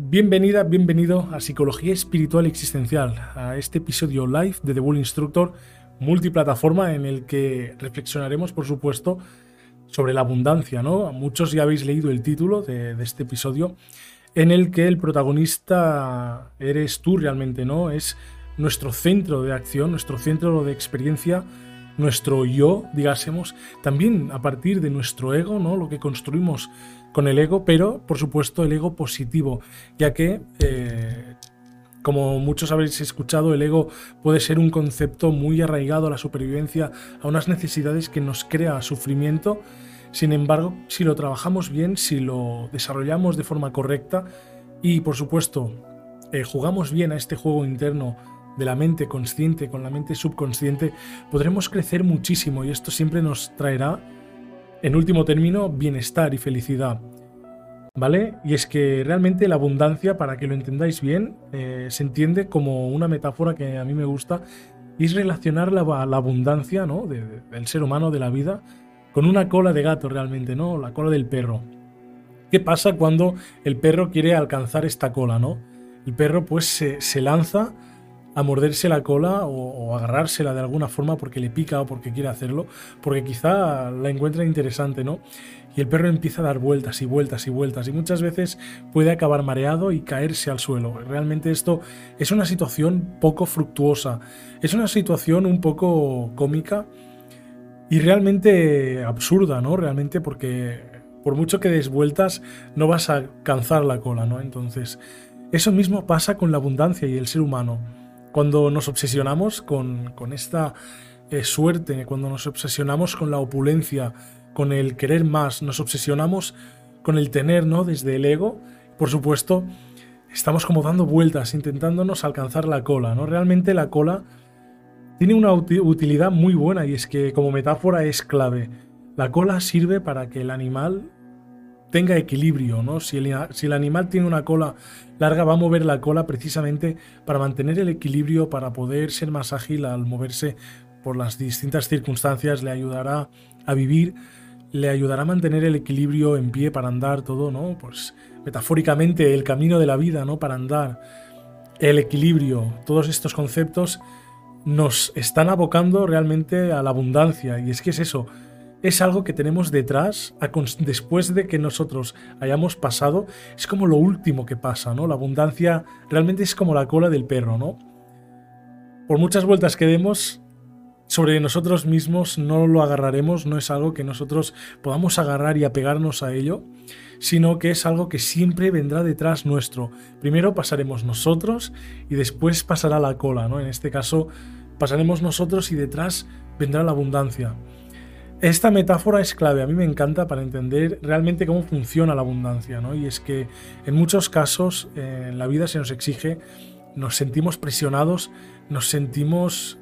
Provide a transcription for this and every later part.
Bienvenida, bienvenido a Psicología Espiritual Existencial, a este episodio live de The Bull Instructor, multiplataforma en el que reflexionaremos, por supuesto, sobre la abundancia, ¿no? Muchos ya habéis leído el título de, de este episodio, en el que el protagonista eres tú realmente, ¿no? Es nuestro centro de acción, nuestro centro de experiencia, nuestro yo, digásemos, también a partir de nuestro ego, ¿no? Lo que construimos con el ego, pero por supuesto el ego positivo, ya que, eh, como muchos habréis escuchado, el ego puede ser un concepto muy arraigado a la supervivencia, a unas necesidades que nos crea sufrimiento. Sin embargo, si lo trabajamos bien, si lo desarrollamos de forma correcta y, por supuesto, eh, jugamos bien a este juego interno de la mente consciente con la mente subconsciente, podremos crecer muchísimo y esto siempre nos traerá, en último término, bienestar y felicidad. ¿Vale? Y es que realmente la abundancia, para que lo entendáis bien, eh, se entiende como una metáfora que a mí me gusta, y es relacionar la, abundancia ¿no? del ser humano, de la vida, con una cola de gato realmente, ¿no? La cola del perro. ¿Qué pasa cuando el perro quiere alcanzar esta cola, ¿no? El perro pues se lanza a morderse la cola o, agarrársela de alguna forma porque le pica o porque quiere hacerlo, porque quizá la encuentra interesante, ¿no? Y el perro empieza a dar vueltas y vueltas y vueltas y muchas veces puede acabar mareado y caerse al suelo. Realmente esto es una situación poco fructuosa, es una situación un poco cómica y realmente absurda, ¿no? Realmente porque por mucho que des vueltas no vas a alcanzar la cola, ¿no? Entonces, eso mismo pasa con la abundancia y el ser humano. Cuando nos obsesionamos con, esta eh, suerte, cuando nos obsesionamos con la opulencia, con el querer más, nos obsesionamos con el tener, ¿no? Desde el ego, por supuesto, estamos como dando vueltas, intentándonos alcanzar la cola, ¿no? Realmente la cola tiene una utilidad muy buena y es que como metáfora es clave. La cola sirve para que el animal tenga equilibrio, ¿no? Si el, si el, animal tiene una cola larga, va a mover la cola precisamente para mantener el equilibrio, para poder ser más ágil al moverse por las distintas circunstancias, le ayudará a vivir, le ayudará a mantener el equilibrio en pie para andar todo, ¿no? Pues metafóricamente el camino de la vida, ¿no? Para andar, el equilibrio, todos estos conceptos nos están abocando realmente a la abundancia y es que es eso, es algo que tenemos detrás, después de que nosotros hayamos pasado, es como lo último que pasa, ¿no? La abundancia realmente es como la cola del perro, ¿no? Por muchas vueltas que demos, sobre nosotros mismos no lo agarraremos, no es algo que nosotros podamos agarrar y apegarnos a ello, sino que es algo que siempre vendrá detrás nuestro. Primero pasaremos nosotros y después pasará la cola, ¿no? En este caso pasaremos nosotros y detrás vendrá la abundancia. Esta metáfora es clave, a mí me encanta para entender realmente cómo funciona la abundancia, ¿no? Y es que en muchos casos eh, en la vida se nos exige, nos sentimos presionados, nos sentimos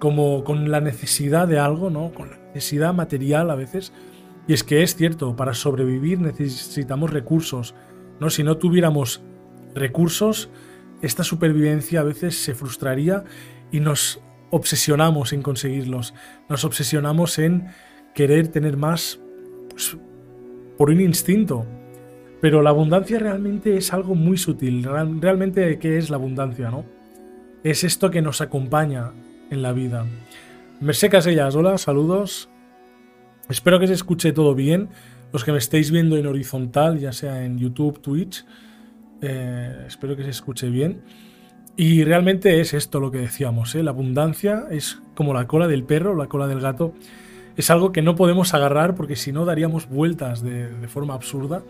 como con la necesidad de algo, ¿no? Con la necesidad material a veces. Y es que es cierto, para sobrevivir necesitamos recursos, ¿no? Si no tuviéramos recursos, esta supervivencia a veces se frustraría y nos obsesionamos en conseguirlos, nos obsesionamos en querer tener más pues, por un instinto. Pero la abundancia realmente es algo muy sutil. Realmente, ¿qué es la abundancia, no? Es esto que nos acompaña en la vida. Mercé Casellas, hola, saludos. Espero que se escuche todo bien. Los que me estéis viendo en horizontal, ya sea en YouTube, Twitch, eh, espero que se escuche bien. Y realmente es esto lo que decíamos, ¿eh? la abundancia es como la cola del perro, la cola del gato, es algo que no podemos agarrar porque si no daríamos vueltas de, forma absurda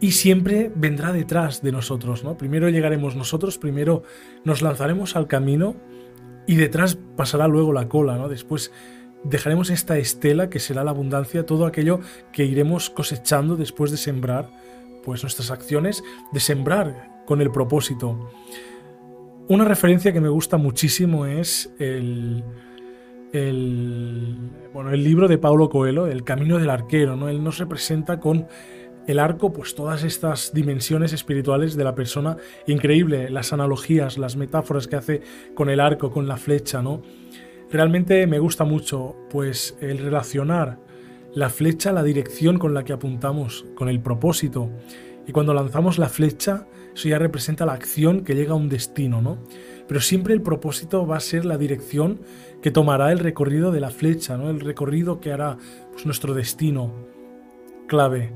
y siempre vendrá detrás de nosotros, ¿no? Primero llegaremos nosotros, primero nos lanzaremos al camino y detrás pasará luego la cola, ¿no? Después dejaremos esta estela que será la abundancia, todo aquello que iremos cosechando después de sembrar, pues nuestras acciones, de sembrar con el propósito. Una referencia que me gusta muchísimo es el, bueno, el libro de Paulo Coelho, El Camino del Arquero. ¿no? Él nos representa con el arco, pues todas estas dimensiones espirituales de la persona. Increíble, las analogías, las metáforas que hace con el arco, con la flecha, ¿no? Realmente me gusta mucho, pues, el relacionar la flecha, la dirección con la que apuntamos, con el propósito, Y cuando lanzamos la flecha, eso ya representa la acción que llega a un destino, ¿no? Pero siempre el propósito va a ser la dirección que tomará el recorrido de la flecha, ¿no? El recorrido que hará pues, nuestro destino clave.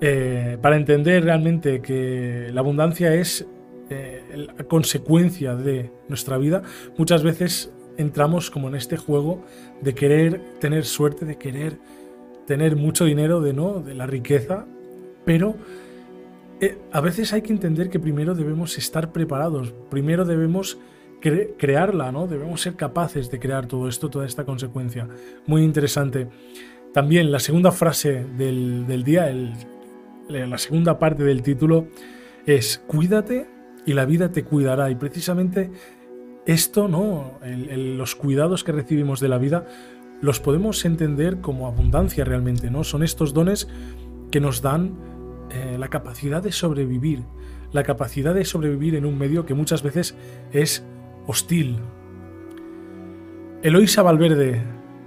Eh, para entender realmente que la abundancia es eh, la consecuencia de nuestra vida, muchas veces entramos como en este juego de querer tener suerte, de querer tener mucho dinero, de no, de la riqueza, pero eh, a veces hay que entender que primero debemos estar preparados, primero debemos crearla, ¿no? Debemos ser capaces de crear todo esto, toda esta consecuencia. Muy interesante. También la segunda frase del, día, la segunda parte del título es cuídate y la vida te cuidará. Y precisamente esto, ¿no? los cuidados que recibimos de la vida los podemos entender como abundancia realmente, ¿no? Son estos dones que nos dan eh, la capacidad de sobrevivir, la capacidad de sobrevivir en un medio que muchas veces es hostil. Eloisa Valverde,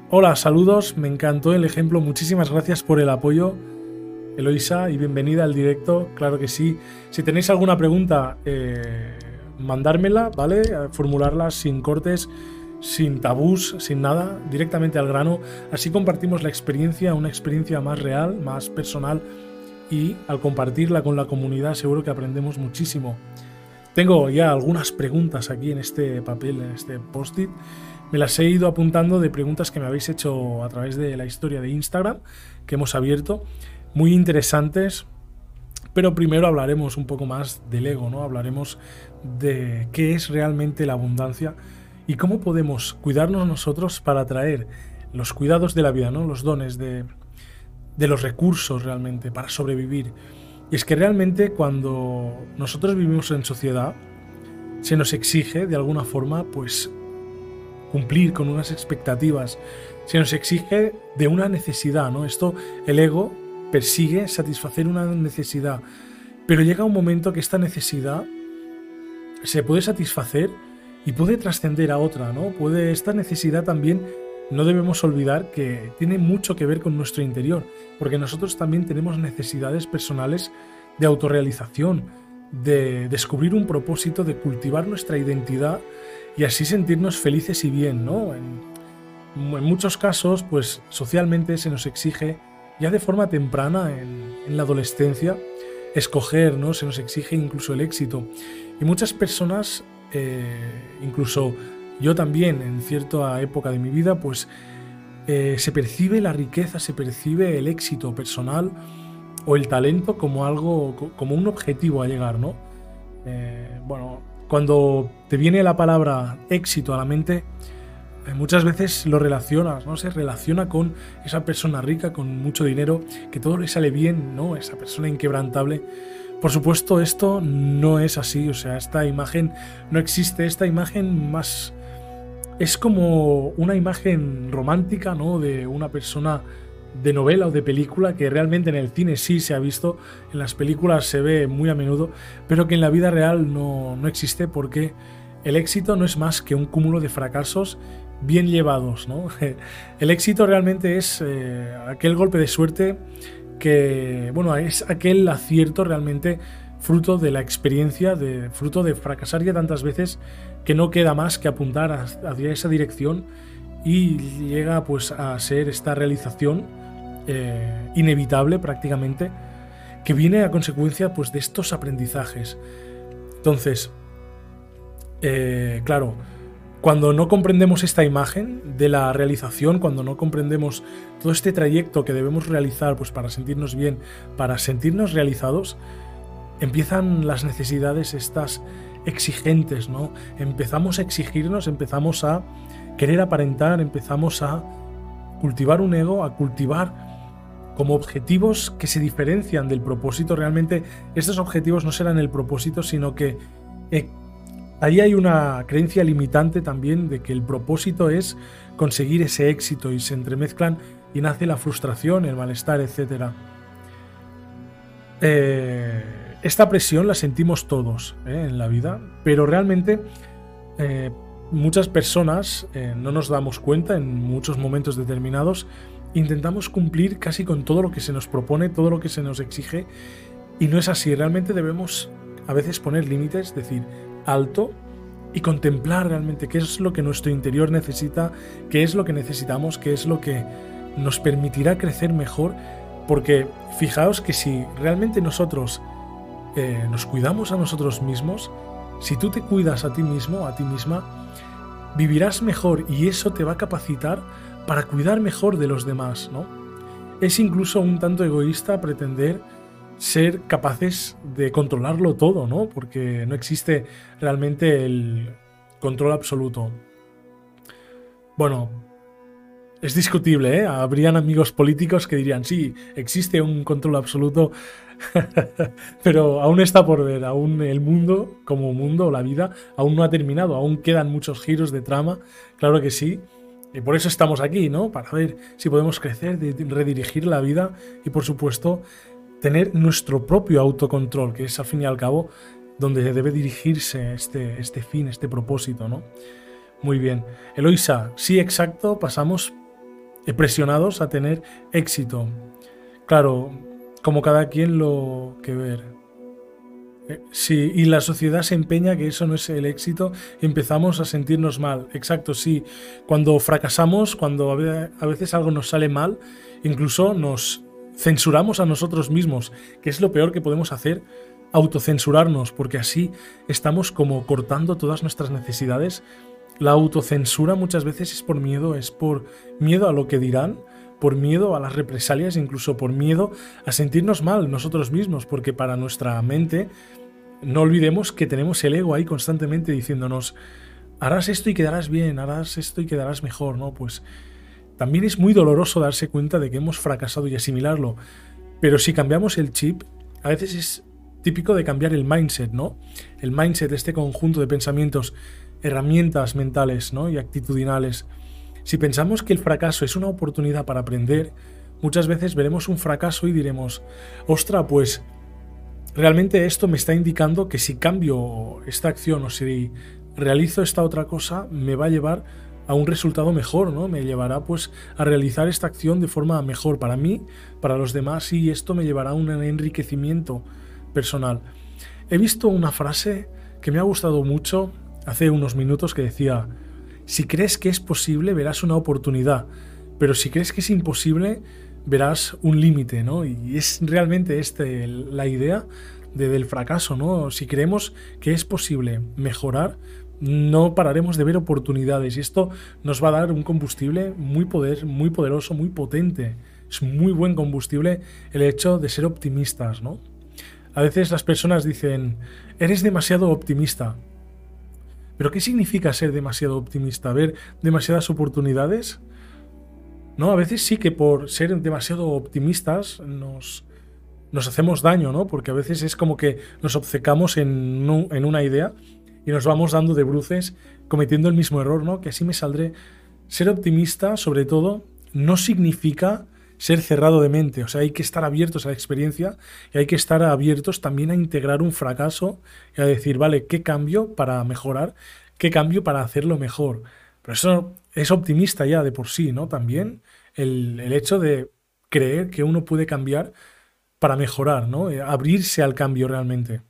hola, saludos, me encantó el ejemplo, muchísimas gracias por el apoyo. Eloisa, y bienvenida al directo, claro que sí. Si tenéis alguna pregunta, eh, mandármela, ¿vale? Formularla sin cortes, sin tabús, sin nada, directamente al grano. Así compartimos la experiencia, una experiencia más real, más personal y al compartirla con la comunidad seguro que aprendemos muchísimo. Tengo ya algunas preguntas aquí en este papel, en este post-it. Me las he ido apuntando de preguntas que me habéis hecho a través de la historia de Instagram que hemos abierto. Muy interesantes. Pero primero hablaremos un poco más del ego, ¿no? Hablaremos de qué es realmente la abundancia y cómo podemos cuidarnos nosotros para atraer los cuidados de la vida, ¿no? Los dones de, de los recursos realmente para sobrevivir. Y es que realmente cuando nosotros vivimos en sociedad, se nos exige de alguna forma pues cumplir con unas expectativas, se nos exige de una necesidad, ¿no? Esto el ego persigue satisfacer una necesidad, pero llega un momento que esta necesidad se puede satisfacer y puede trascender a otra, ¿no? Puede esta necesidad también no debemos olvidar que tiene mucho que ver con nuestro interior, porque nosotros también tenemos necesidades personales de autorrealización, de descubrir un propósito, de cultivar nuestra identidad y así sentirnos felices y bien, ¿no? En, muchos casos, pues socialmente se nos exige ya de forma temprana en, la adolescencia escoger, ¿no? Se nos exige incluso el éxito. Y muchas personas, eh, incluso yo también en cierta época de mi vida, pues eh, se percibe la riqueza, se percibe el éxito personal o el talento como algo, como un objetivo a llegar, ¿no? Eh, bueno, cuando te viene la palabra éxito a la mente, eh, muchas veces lo relacionas, ¿no? Se relaciona con esa persona rica, con mucho dinero, que todo le sale bien, ¿no? Esa persona inquebrantable. Por supuesto, esto no es así, o sea, esta imagen no existe, esta imagen más es como una imagen romántica, ¿no? De una persona de novela o de película que realmente en el cine sí se ha visto, en las películas se ve muy a menudo, pero que en la vida real no, existe porque el éxito no es más que un cúmulo de fracasos bien llevados, ¿no? El éxito realmente es eh, aquel golpe de suerte que, bueno, es aquel acierto realmente fruto de la experiencia, de, fruto de fracasar ya tantas veces que no queda más que apuntar hacia esa dirección y llega pues a ser esta realización eh, inevitable prácticamente que viene a consecuencia pues de estos aprendizajes. Entonces, eh, claro, cuando no comprendemos esta imagen de la realización, cuando no comprendemos todo este trayecto que debemos realizar pues para sentirnos bien, para sentirnos realizados, empiezan las necesidades estas exigentes, ¿no? Empezamos a exigirnos, empezamos a querer aparentar, empezamos a cultivar un ego, a cultivar como objetivos que se diferencian del propósito. Realmente estos objetivos no serán el propósito, sino que eh, ahí hay una creencia limitante también de que el propósito es conseguir ese éxito y se entremezclan y nace la frustración, el malestar, etc. Eh, esta presión la sentimos todos ¿eh? en la vida, pero realmente eh, muchas personas eh, no nos damos cuenta en muchos momentos determinados. Intentamos cumplir casi con todo lo que se nos propone, todo lo que se nos exige, Y no es así, realmente debemos a veces poner límites, decir alto y contemplar realmente qué es lo que nuestro interior necesita, qué es lo que necesitamos, qué es lo que nos permitirá crecer mejor, porque fijaos que si realmente nosotros nos cuidamos a nosotros mismos, si tú te cuidas a ti mismo, a ti misma, vivirás mejor y eso te va a capacitar para cuidar mejor de los demás, ¿no? Es incluso un tanto egoísta pretender ser capaces de controlarlo todo, ¿no? Porque no existe realmente el control absoluto. Bueno, es discutible, ¿eh? Habrían amigos políticos que dirían, sí, existe un control absoluto, pero aún está por ver, aún el mundo, como mundo, la vida, aún no ha terminado, aún quedan muchos giros de trama, claro que sí, y por eso estamos aquí, ¿no? Para ver si podemos crecer, redirigir la vida y, por supuesto, tener nuestro propio autocontrol, que es al fin y al cabo donde debe dirigirse este, este fin, este propósito, ¿no? Muy bien. Eloisa, sí, exacto, pasamos presionados a tener éxito. Claro, como cada quien lo que ver. Eh, sí, y la sociedad se empeña que eso no es el éxito, empezamos a sentirnos mal. Exacto, sí. Cuando fracasamos, cuando a veces algo nos sale mal, incluso nos censuramos a nosotros mismos, que es lo peor que podemos hacer, autocensurarnos, porque así estamos como cortando todas nuestras necesidades la autocensura muchas veces es por miedo, es por miedo a lo que dirán, por miedo a las represalias, incluso por miedo a sentirnos mal nosotros mismos, porque para nuestra mente no olvidemos que tenemos el ego ahí constantemente diciéndonos, harás esto y quedarás bien, harás esto y quedarás mejor, ¿no? Pues también es muy doloroso darse cuenta de que hemos fracasado y asimilarlo, pero si cambiamos el chip, a veces es típico de cambiar el mindset, ¿no? El mindset, este conjunto de pensamientos herramientas mentales ¿no? y actitudinales. Si pensamos que el fracaso es una oportunidad para aprender, muchas veces veremos un fracaso y diremos, ostra, pues realmente esto me está indicando que si cambio esta acción o si realizo esta otra cosa, me va a llevar a un resultado mejor, ¿no? Me llevará pues a realizar esta acción de forma mejor para mí, para los demás y esto me llevará a un enriquecimiento personal. He visto una frase que me ha gustado mucho hace unos minutos que decía, si crees que es posible, verás una oportunidad, pero si crees que es imposible, verás un límite, ¿no? Y es realmente este la idea del fracaso, ¿no? Si creemos que es posible mejorar, no pararemos de ver oportunidades y esto nos va a dar un combustible muy poder, muy poderoso, muy potente. Es muy buen combustible el hecho de ser optimistas, ¿no? A veces las personas dicen, eres demasiado optimista. Pero ¿qué significa ser demasiado optimista? ¿Ver demasiadas oportunidades? No, a veces sí que por ser demasiado optimistas nos, nos hacemos daño, ¿no? Porque a veces es como que nos obcecamos en, en una idea y nos vamos dando de bruces cometiendo el mismo error, ¿no? Que así me saldré. Ser optimista, sobre todo, no significa ser cerrado de mente. O sea, hay que estar abiertos a la experiencia y hay que estar abiertos también a integrar un fracaso y a decir, vale, ¿qué cambio para mejorar? ¿Qué cambio para hacerlo mejor? Pero eso es optimista ya de por sí, ¿no? También el, el hecho de creer que uno puede cambiar para mejorar, ¿no? Eh, abrirse al cambio realmente.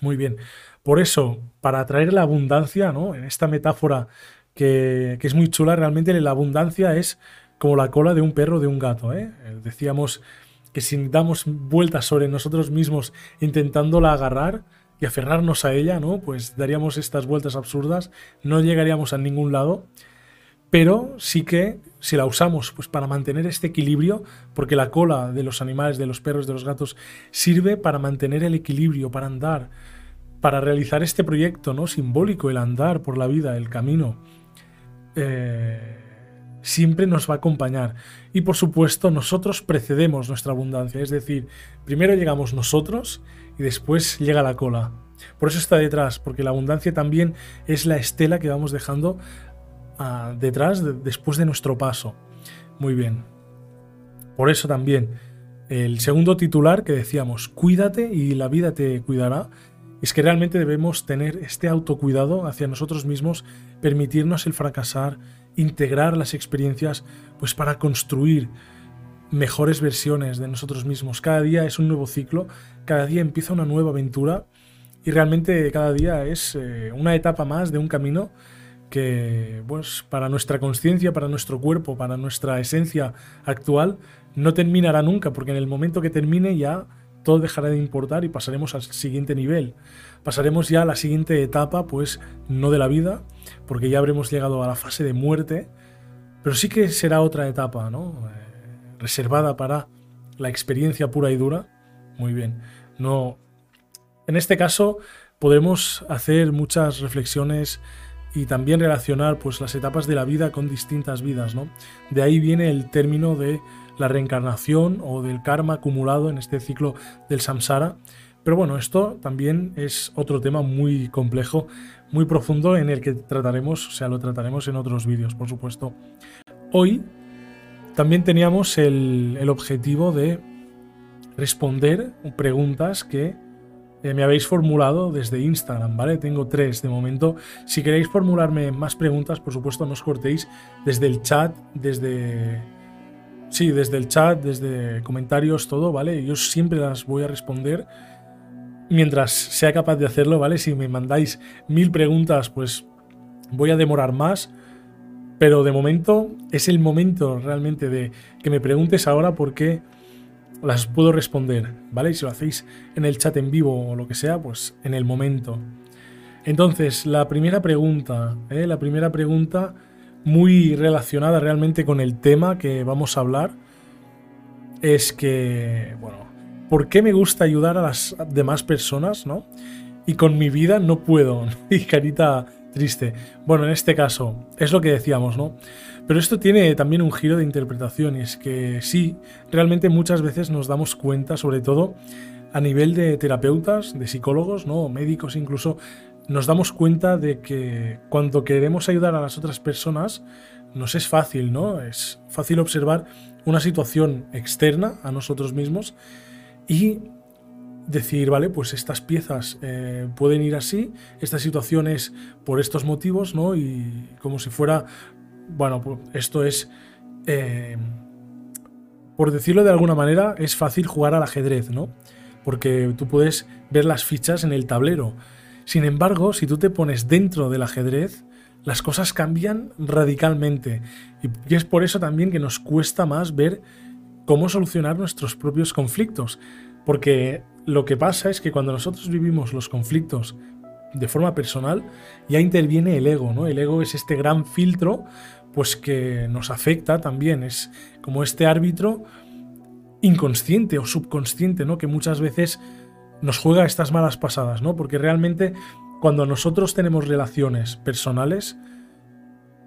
Muy bien. Por eso, para atraer la abundancia, ¿no? En esta metáfora que, que es muy chula, realmente la abundancia es como la cola de un perro o de un gato. ¿eh? ¿eh? Decíamos que si damos vueltas sobre nosotros mismos intentándola agarrar y aferrarnos a ella, ¿no? Pues daríamos estas vueltas absurdas, no llegaríamos a ningún lado. Pero sí que si la usamos pues para mantener este equilibrio, porque la cola de los animales, de los perros, de los gatos, sirve para mantener el equilibrio, para andar, para realizar este proyecto ¿no? simbólico, el andar por la vida, el camino. Eh, siempre nos va a acompañar. Y por supuesto, nosotros precedemos nuestra abundancia, es decir, primero llegamos nosotros y después llega la cola. Por eso está detrás, porque la abundancia también es la estela que vamos dejando ah, detrás después de nuestro paso. Muy bien. Por eso también el segundo titular que decíamos, cuídate y la vida te cuidará, es que realmente debemos tener este autocuidado hacia nosotros mismos, permitirnos el fracasar, integrar las experiencias pues para construir mejores versiones de nosotros mismos. Cada día es un nuevo ciclo, cada día empieza una nueva aventura y realmente cada día es eh, una etapa más de un camino que pues, para nuestra conciencia, para nuestro cuerpo, para nuestra esencia actual, no terminará nunca, porque en el momento que termine ya todo dejará de importar y pasaremos al siguiente nivel. Pasaremos ya a la siguiente etapa, pues no de la vida, porque ya habremos llegado a la fase de muerte, pero sí que será otra etapa, ¿no? Eh, reservada para la experiencia pura y dura. Muy bien. No. En este caso podremos hacer muchas reflexiones y también relacionar pues las etapas de la vida con distintas vidas, ¿no? De ahí viene el término de la reencarnación o del karma acumulado en este ciclo del samsara. Pero bueno, esto también es otro tema muy complejo, muy profundo en el que trataremos, o sea, lo trataremos en otros vídeos, por supuesto. Hoy también teníamos el, objetivo de responder preguntas que eh, me habéis formulado desde Instagram, ¿vale? Tengo tres de momento. Si queréis formularme más preguntas, por supuesto, no os cortéis desde el chat, desde... Sí, desde el chat, desde comentarios, todo, ¿vale? Yo siempre las voy a responder mientras sea capaz de hacerlo, ¿vale? Si me mandáis mil preguntas, pues voy a demorar más. Pero de momento es el momento realmente de que me preguntes ahora por qué las puedo responder, ¿vale? Y si lo hacéis en el chat en vivo o lo que sea, pues en el momento. Entonces, la primera pregunta, ¿eh? la primera pregunta muy relacionada realmente con el tema que vamos a hablar, es que, bueno, ¿por qué me gusta ayudar a las demás personas, no? Y con mi vida no puedo. y carita triste. Bueno, en este caso, es lo que decíamos, ¿no? Pero esto tiene también un giro de interpretación y es que sí, realmente muchas veces nos damos cuenta, sobre todo a nivel de terapeutas, de psicólogos, ¿no? médicos incluso, nos damos cuenta de que cuando queremos ayudar a las otras personas, nos es fácil, ¿no? Es fácil observar una situación externa a nosotros mismos y decir, vale, pues estas piezas eh, pueden ir así, esta situación es por estos motivos, ¿no? Y como si fuera bueno, pues esto es, eh, por decirlo de alguna manera, es fácil jugar al ajedrez, ¿no? Porque tú puedes ver las fichas en el tablero. Sin embargo, si tú te pones dentro del ajedrez, las cosas cambian radicalmente. Y es por eso también que nos cuesta más ver cómo solucionar nuestros propios conflictos. Porque lo que pasa es que cuando nosotros vivimos los conflictos de forma personal, ya interviene el ego, ¿no? El ego es este gran filtro pues que nos afecta también. Es como este árbitro inconsciente o subconsciente, ¿no? Que muchas veces nos juega estas malas pasadas, ¿no? Porque realmente cuando nosotros tenemos relaciones personales,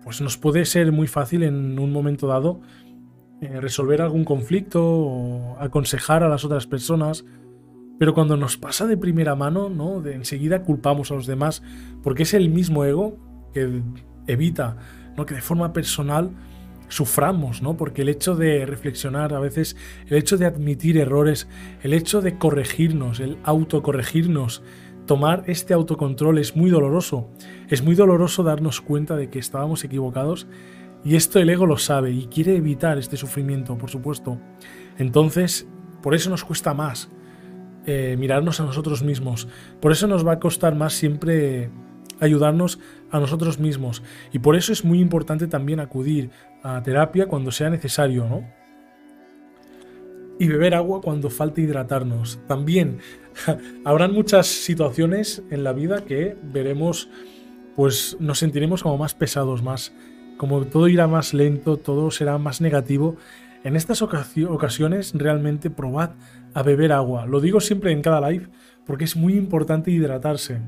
pues nos puede ser muy fácil en un momento dado eh, resolver algún conflicto o aconsejar a las otras personas. Pero cuando nos pasa de primera mano, ¿no? Enseguida culpamos a los demás, porque es el mismo ego que evita que de forma personal suframos, ¿no? Porque el hecho de reflexionar a veces, el hecho de admitir errores, el hecho de corregirnos, el autocorregirnos, tomar este autocontrol es muy doloroso. Es muy doloroso darnos cuenta de que estábamos equivocados y esto el ego lo sabe y quiere evitar este sufrimiento, por supuesto. Entonces, por eso nos cuesta más eh, mirarnos a nosotros mismos. Por eso nos va a costar más siempre ayudarnos a nosotros mismos. Y por eso es muy importante también acudir a terapia cuando sea necesario, ¿no? Y beber agua cuando falte hidratarnos. También habrán muchas situaciones en la vida que veremos, pues nos sentiremos como más pesados, más, como todo irá más lento, todo será más negativo. En estas ocasiones realmente probad a beber agua. Lo digo siempre en cada live porque es muy importante hidratarse.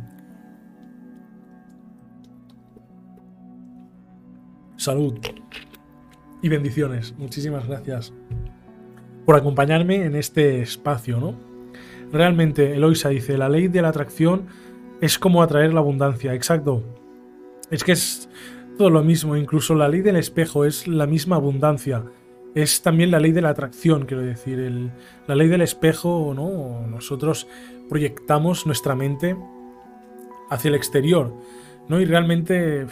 salud y bendiciones. Muchísimas gracias por acompañarme en este espacio, ¿no? Realmente, Eloisa dice, la ley de la atracción es como atraer la abundancia, exacto. Es que es todo lo mismo, incluso la ley del espejo es la misma abundancia. Es también la ley de la atracción, quiero decir, el, la ley del espejo, ¿no? Nosotros proyectamos nuestra mente hacia el exterior, ¿no? Y realmente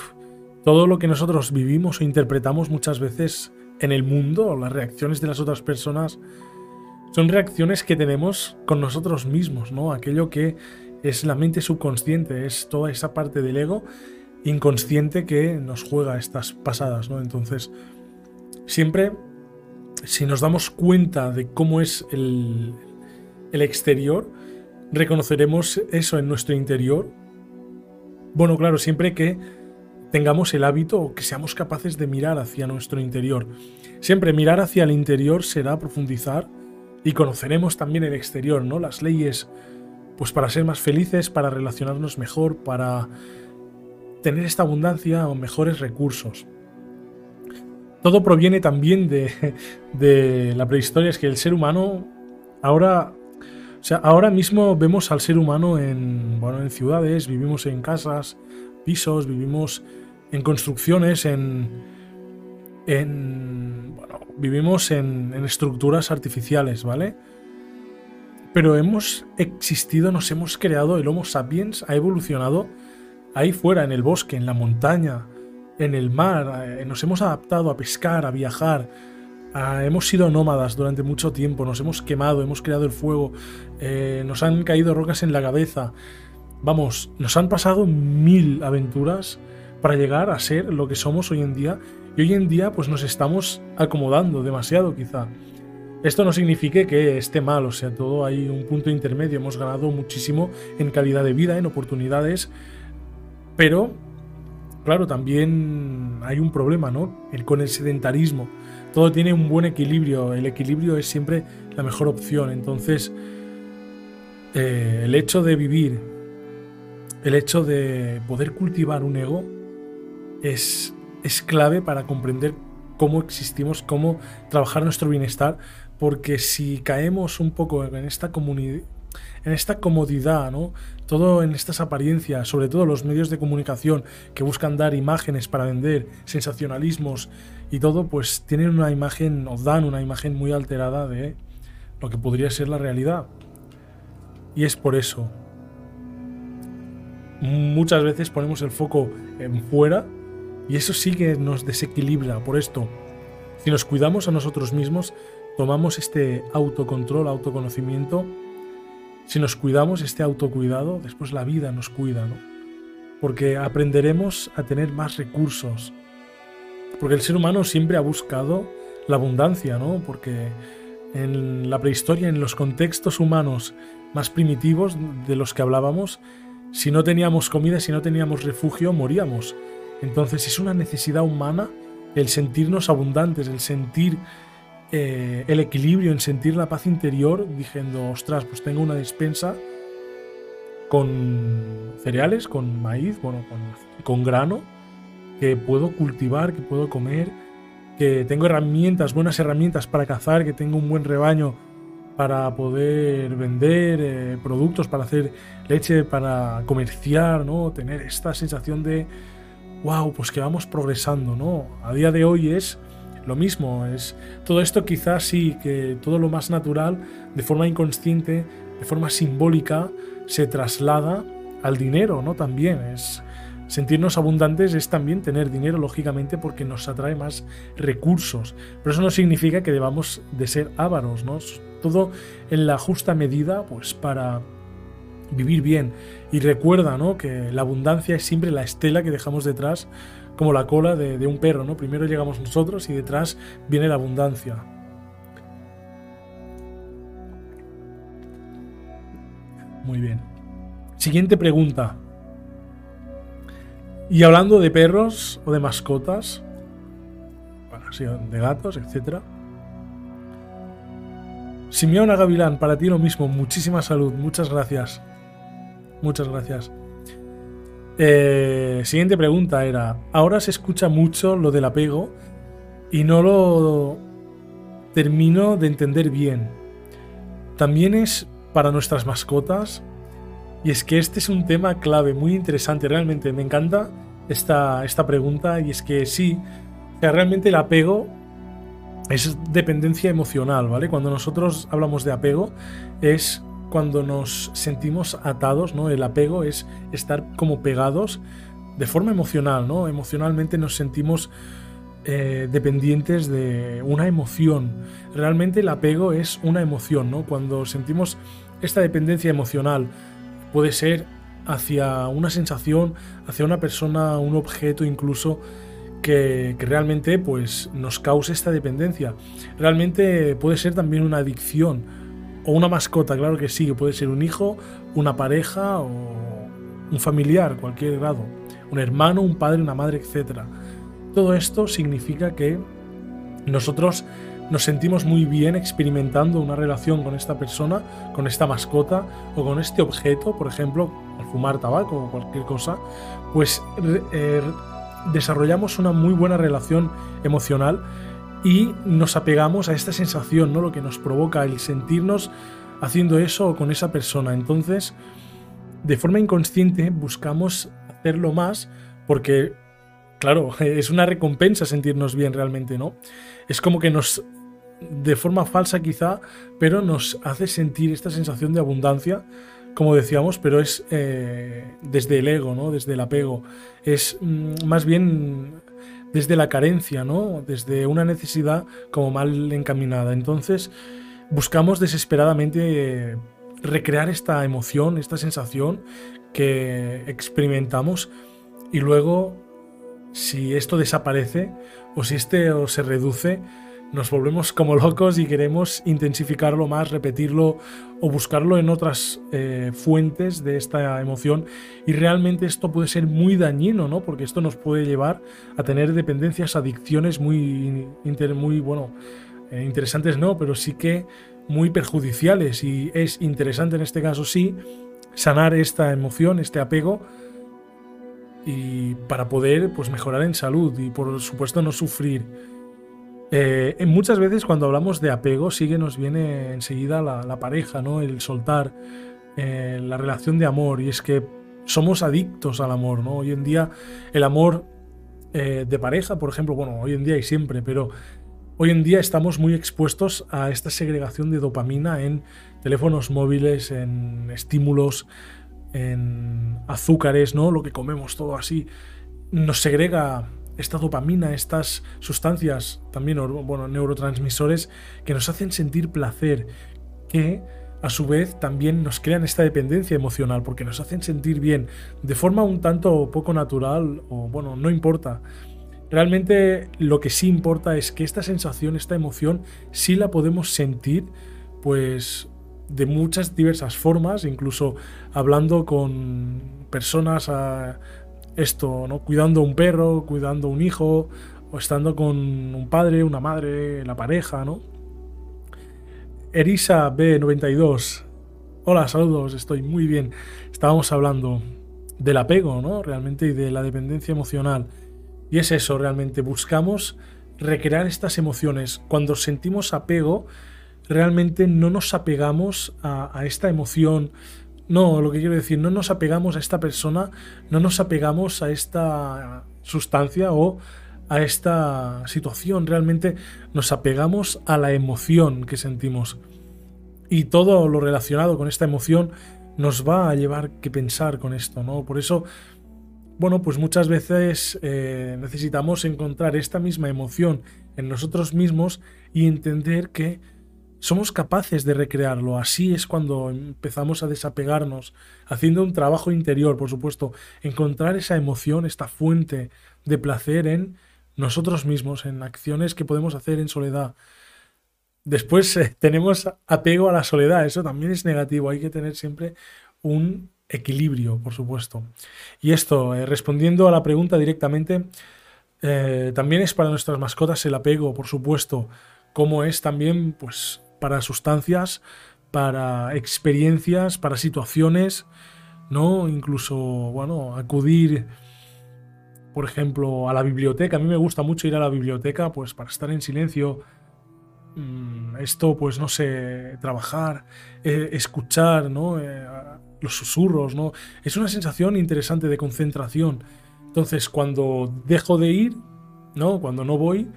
todo lo que nosotros vivimos o interpretamos muchas veces en el mundo, las reacciones de las otras personas, son reacciones que tenemos con nosotros mismos, ¿no? Aquello que es la mente subconsciente, es toda esa parte del ego inconsciente que nos juega estas pasadas, ¿no? Entonces, siempre, si nos damos cuenta de cómo es el, el exterior, reconoceremos eso en nuestro interior. Bueno, claro, siempre que tengamos el hábito o que seamos capaces de mirar hacia nuestro interior. Siempre mirar hacia el interior será profundizar y conoceremos también el exterior, ¿no? Las leyes, pues para ser más felices, para relacionarnos mejor, para tener esta abundancia o mejores recursos. Todo proviene también de, de la prehistoria, es que el ser humano ahora o sea, ahora mismo vemos al ser humano en, bueno, en ciudades, vivimos en casas, pisos, vivimos en construcciones, en, en bueno, vivimos en, estructuras artificiales, ¿vale? Pero hemos existido, nos hemos creado, el Homo sapiens ha evolucionado ahí fuera, en el bosque, en la montaña, en el mar, eh, nos hemos adaptado a pescar, a viajar, hemos sido nómadas durante mucho tiempo, nos hemos quemado, hemos creado el fuego, eh, nos han caído rocas en la cabeza. Vamos, nos han pasado mil aventuras para llegar a ser lo que somos hoy en día y hoy en día pues nos estamos acomodando demasiado quizá. Esto no significa que esté mal, o sea, todo hay un punto intermedio, hemos ganado muchísimo en calidad de vida, en oportunidades, pero claro, también hay un problema, ¿no? Con el sedentarismo. Todo tiene un buen equilibrio, el equilibrio es siempre la mejor opción, entonces eh, el hecho de vivir, el hecho de poder cultivar un ego, es, es clave para comprender cómo existimos, cómo trabajar nuestro bienestar, porque si caemos un poco en esta comunidad, en esta comodidad, ¿no? Todo en estas apariencias, sobre todo los medios de comunicación que buscan dar imágenes para vender, sensacionalismos y todo, pues tienen una imagen, o dan una imagen muy alterada de lo que podría ser la realidad. Y es por eso. Muchas veces ponemos el foco en fuera y eso sí que nos desequilibra. Por esto, si nos cuidamos a nosotros mismos, tomamos este autocontrol, autoconocimiento, si nos cuidamos, este autocuidado, después la vida nos cuida, ¿no? Porque aprenderemos a tener más recursos. Porque el ser humano siempre ha buscado la abundancia, ¿no? Porque en la prehistoria, en los contextos humanos más primitivos de los que hablábamos, si no teníamos comida, si no teníamos refugio, moríamos. Entonces es una necesidad humana el sentirnos abundantes, el sentir eh, el equilibrio, en sentir la paz interior, diciendo, ostras, pues tengo una despensa con cereales, con maíz, bueno, con, con grano, que puedo cultivar, que puedo comer, que tengo herramientas, buenas herramientas para cazar, que tengo un buen rebaño para poder vender eh, productos, para hacer leche, para comerciar, ¿no? Tener esta sensación de, wow, pues que vamos progresando, ¿no? A día de hoy es lo mismo, es todo esto quizás sí que todo lo más natural, de forma inconsciente, de forma simbólica, se traslada al dinero, ¿no? También es sentirnos abundantes es también tener dinero, lógicamente, porque nos atrae más recursos. Pero eso no significa que debamos de ser ávaros, ¿no? Todo en la justa medida, pues para vivir bien. Y recuerda, ¿no? Que la abundancia es siempre la estela que dejamos detrás como la cola de, un perro, ¿no? Primero llegamos nosotros y detrás viene la abundancia. Muy bien. Siguiente pregunta. Y hablando de perros o de mascotas, bueno, de gatos, etc. Simeona Gavilán, para ti lo mismo, muchísima salud, muchas gracias. Muchas gracias. Eh, siguiente pregunta era, ahora se escucha mucho lo del apego y no lo termino de entender bien. También es para nuestras mascotas y es que este es un tema clave, muy interesante, realmente me encanta esta, esta pregunta y es que sí, que realmente el apego es dependencia emocional, ¿vale? Cuando nosotros hablamos de apego es cuando nos sentimos atados, ¿no? El apego es estar como pegados de forma emocional, ¿no? Emocionalmente nos sentimos eh, dependientes de una emoción. Realmente el apego es una emoción, ¿no? Cuando sentimos esta dependencia emocional, puede ser hacia una sensación, hacia una persona, un objeto incluso, que, realmente pues, nos cause esta dependencia. Realmente puede ser también una adicción o una mascota, claro que sí, puede ser un hijo, una pareja o un familiar, cualquier grado, un hermano, un padre, una madre, etc. Todo esto significa que nosotros nos sentimos muy bien experimentando una relación con esta persona, con esta mascota o con este objeto, por ejemplo, al fumar tabaco o cualquier cosa, pues eh, desarrollamos una muy buena relación emocional y nos apegamos a esta sensación, ¿no? Lo que nos provoca el sentirnos haciendo eso o con esa persona. Entonces, de forma inconsciente buscamos hacerlo más porque claro, es una recompensa sentirnos bien realmente, ¿no? Es como que nos, de forma falsa quizá, pero nos hace sentir esta sensación de abundancia, como decíamos, pero es eh, desde el ego, ¿no? Desde el apego. Es mm, más bien desde la carencia, ¿no? Desde una necesidad como mal encaminada. Entonces, buscamos desesperadamente eh, recrear esta emoción, esta sensación que experimentamos y luego si esto desaparece o si este se reduce, nos volvemos como locos y queremos intensificarlo más, repetirlo o buscarlo en otras eh, fuentes de esta emoción. Y realmente esto puede ser muy dañino, ¿no? Porque esto nos puede llevar a tener dependencias, adicciones muy, muy bueno, eh, interesantes no, pero sí que muy perjudiciales. Y es interesante en este caso sí sanar esta emoción, este apego y para poder pues, mejorar en salud y por supuesto no sufrir. Eh, muchas veces cuando hablamos de apego sí nos viene enseguida la, pareja, ¿no? el soltar, eh, la relación de amor y es que somos adictos al amor. ¿no? Hoy en día el amor eh, de pareja, por ejemplo, bueno, hoy en día y siempre, pero hoy en día estamos muy expuestos a esta segregación de dopamina en teléfonos móviles, en estímulos en azúcares, ¿no? Lo que comemos todo así, nos segrega esta dopamina, estas sustancias, también bueno, neurotransmisores, que nos hacen sentir placer, que a su vez también nos crean esta dependencia emocional, porque nos hacen sentir bien, de forma un tanto poco natural, o bueno, no importa. Realmente lo que sí importa es que esta sensación, esta emoción, sí la podemos sentir, pues de muchas diversas formas, incluso hablando con personas a esto, ¿no? Cuidando un perro, cuidando un hijo, o estando con un padre, una madre, la pareja, ¿no? Erisa B92. Hola, saludos, estoy muy bien. Estábamos hablando del apego, ¿no? Realmente y de la dependencia emocional. Y es eso, realmente buscamos recrear estas emociones. Cuando sentimos apego, realmente no nos apegamos a, esta emoción. No, lo que quiero decir, no nos apegamos a esta persona, no nos apegamos a esta sustancia o a esta situación. Realmente nos apegamos a la emoción que sentimos. Y todo lo relacionado con esta emoción nos va a llevar que pensar con esto, ¿no? Por eso, bueno, pues muchas veces eh, necesitamos encontrar esta misma emoción en nosotros mismos y entender que somos capaces de recrearlo. Así es cuando empezamos a desapegarnos, haciendo un trabajo interior, por supuesto, encontrar esa emoción, esta fuente de placer en nosotros mismos, en acciones que podemos hacer en soledad. Después eh, tenemos apego a la soledad, eso también es negativo, hay que tener siempre un equilibrio, por supuesto. Y esto, eh, respondiendo a la pregunta directamente, eh, también es para nuestras mascotas el apego, por supuesto, como es también, pues, para sustancias, para experiencias, para situaciones, ¿no? Incluso, bueno, acudir, por ejemplo, a la biblioteca. A mí me gusta mucho ir a la biblioteca, pues para estar en silencio. Mm, esto, pues no sé, trabajar, eh, escuchar, ¿no? Eh, los susurros, ¿no? Es una sensación interesante de concentración. Entonces, cuando dejo de ir, ¿no? Cuando no voy,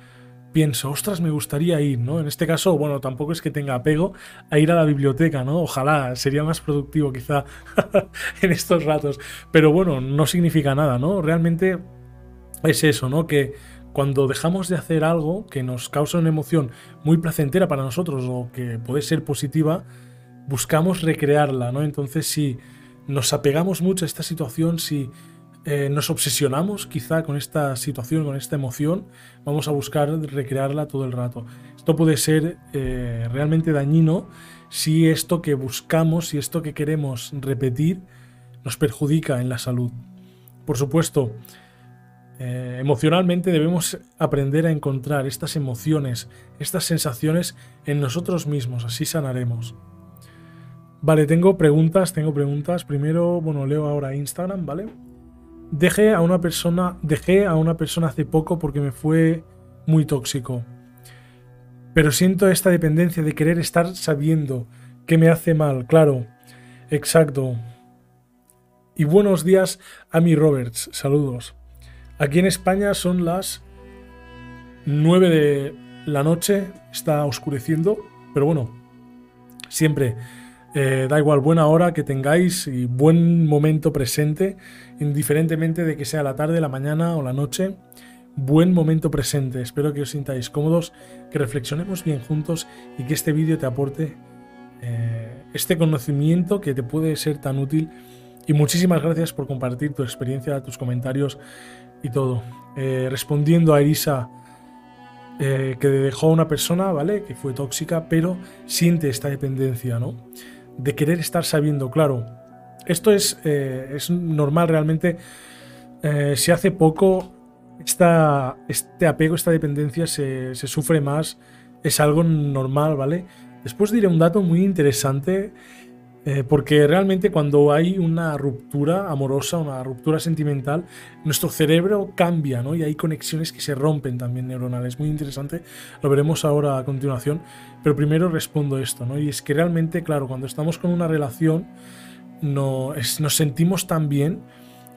pienso, ostras, me gustaría ir, ¿no? En este caso, bueno, tampoco es que tenga apego a ir a la biblioteca, ¿no? Ojalá, sería más productivo quizá en estos ratos. Pero bueno, no significa nada, ¿no? Realmente es eso, ¿no? Que cuando dejamos de hacer algo que nos causa una emoción muy placentera para nosotros o que puede ser positiva, buscamos recrearla, ¿no? Entonces, si nos apegamos mucho a esta situación, si eh, nos obsesionamos quizá con esta situación, con esta emoción, vamos a buscar recrearla todo el rato. Esto puede ser eh, realmente dañino si esto que buscamos, si esto que queremos repetir, nos perjudica en la salud. Por supuesto, eh, emocionalmente debemos aprender a encontrar estas emociones, estas sensaciones en nosotros mismos, así sanaremos. Vale, tengo preguntas, tengo preguntas. Primero, bueno, leo ahora Instagram, ¿vale? Dejé a una persona, dejé a una persona hace poco porque me fue muy tóxico. Pero siento esta dependencia de querer estar sabiendo que me hace mal, claro. Exacto. Y buenos días a mi Roberts, saludos. Aquí en España son las 9 de la noche, está oscureciendo, pero bueno, siempre eh, da igual, buena hora que tengáis y buen momento presente, indiferentemente de que sea la tarde, la mañana o la noche. Buen momento presente. Espero que os sintáis cómodos, que reflexionemos bien juntos y que este vídeo te aporte eh, este conocimiento que te puede ser tan útil. Y muchísimas gracias por compartir tu experiencia, tus comentarios y todo. Eh, respondiendo a Elisa, que dejó a una persona, ¿vale? Que fue tóxica, pero siente esta dependencia, ¿no? De querer estar sabiendo, claro, esto es, eh, es normal realmente. Eh, si hace poco esta, este apego, esta dependencia se, se, sufre más, es algo normal, ¿vale? Después diré un dato muy interesante eh, porque realmente cuando hay una ruptura amorosa, una ruptura sentimental, nuestro cerebro cambia, ¿no? Y hay conexiones que se rompen también neuronales. Muy interesante, lo veremos ahora a continuación. Pero primero respondo esto, ¿no? Y es que realmente, claro, cuando estamos con una relación, no, nos sentimos tan bien,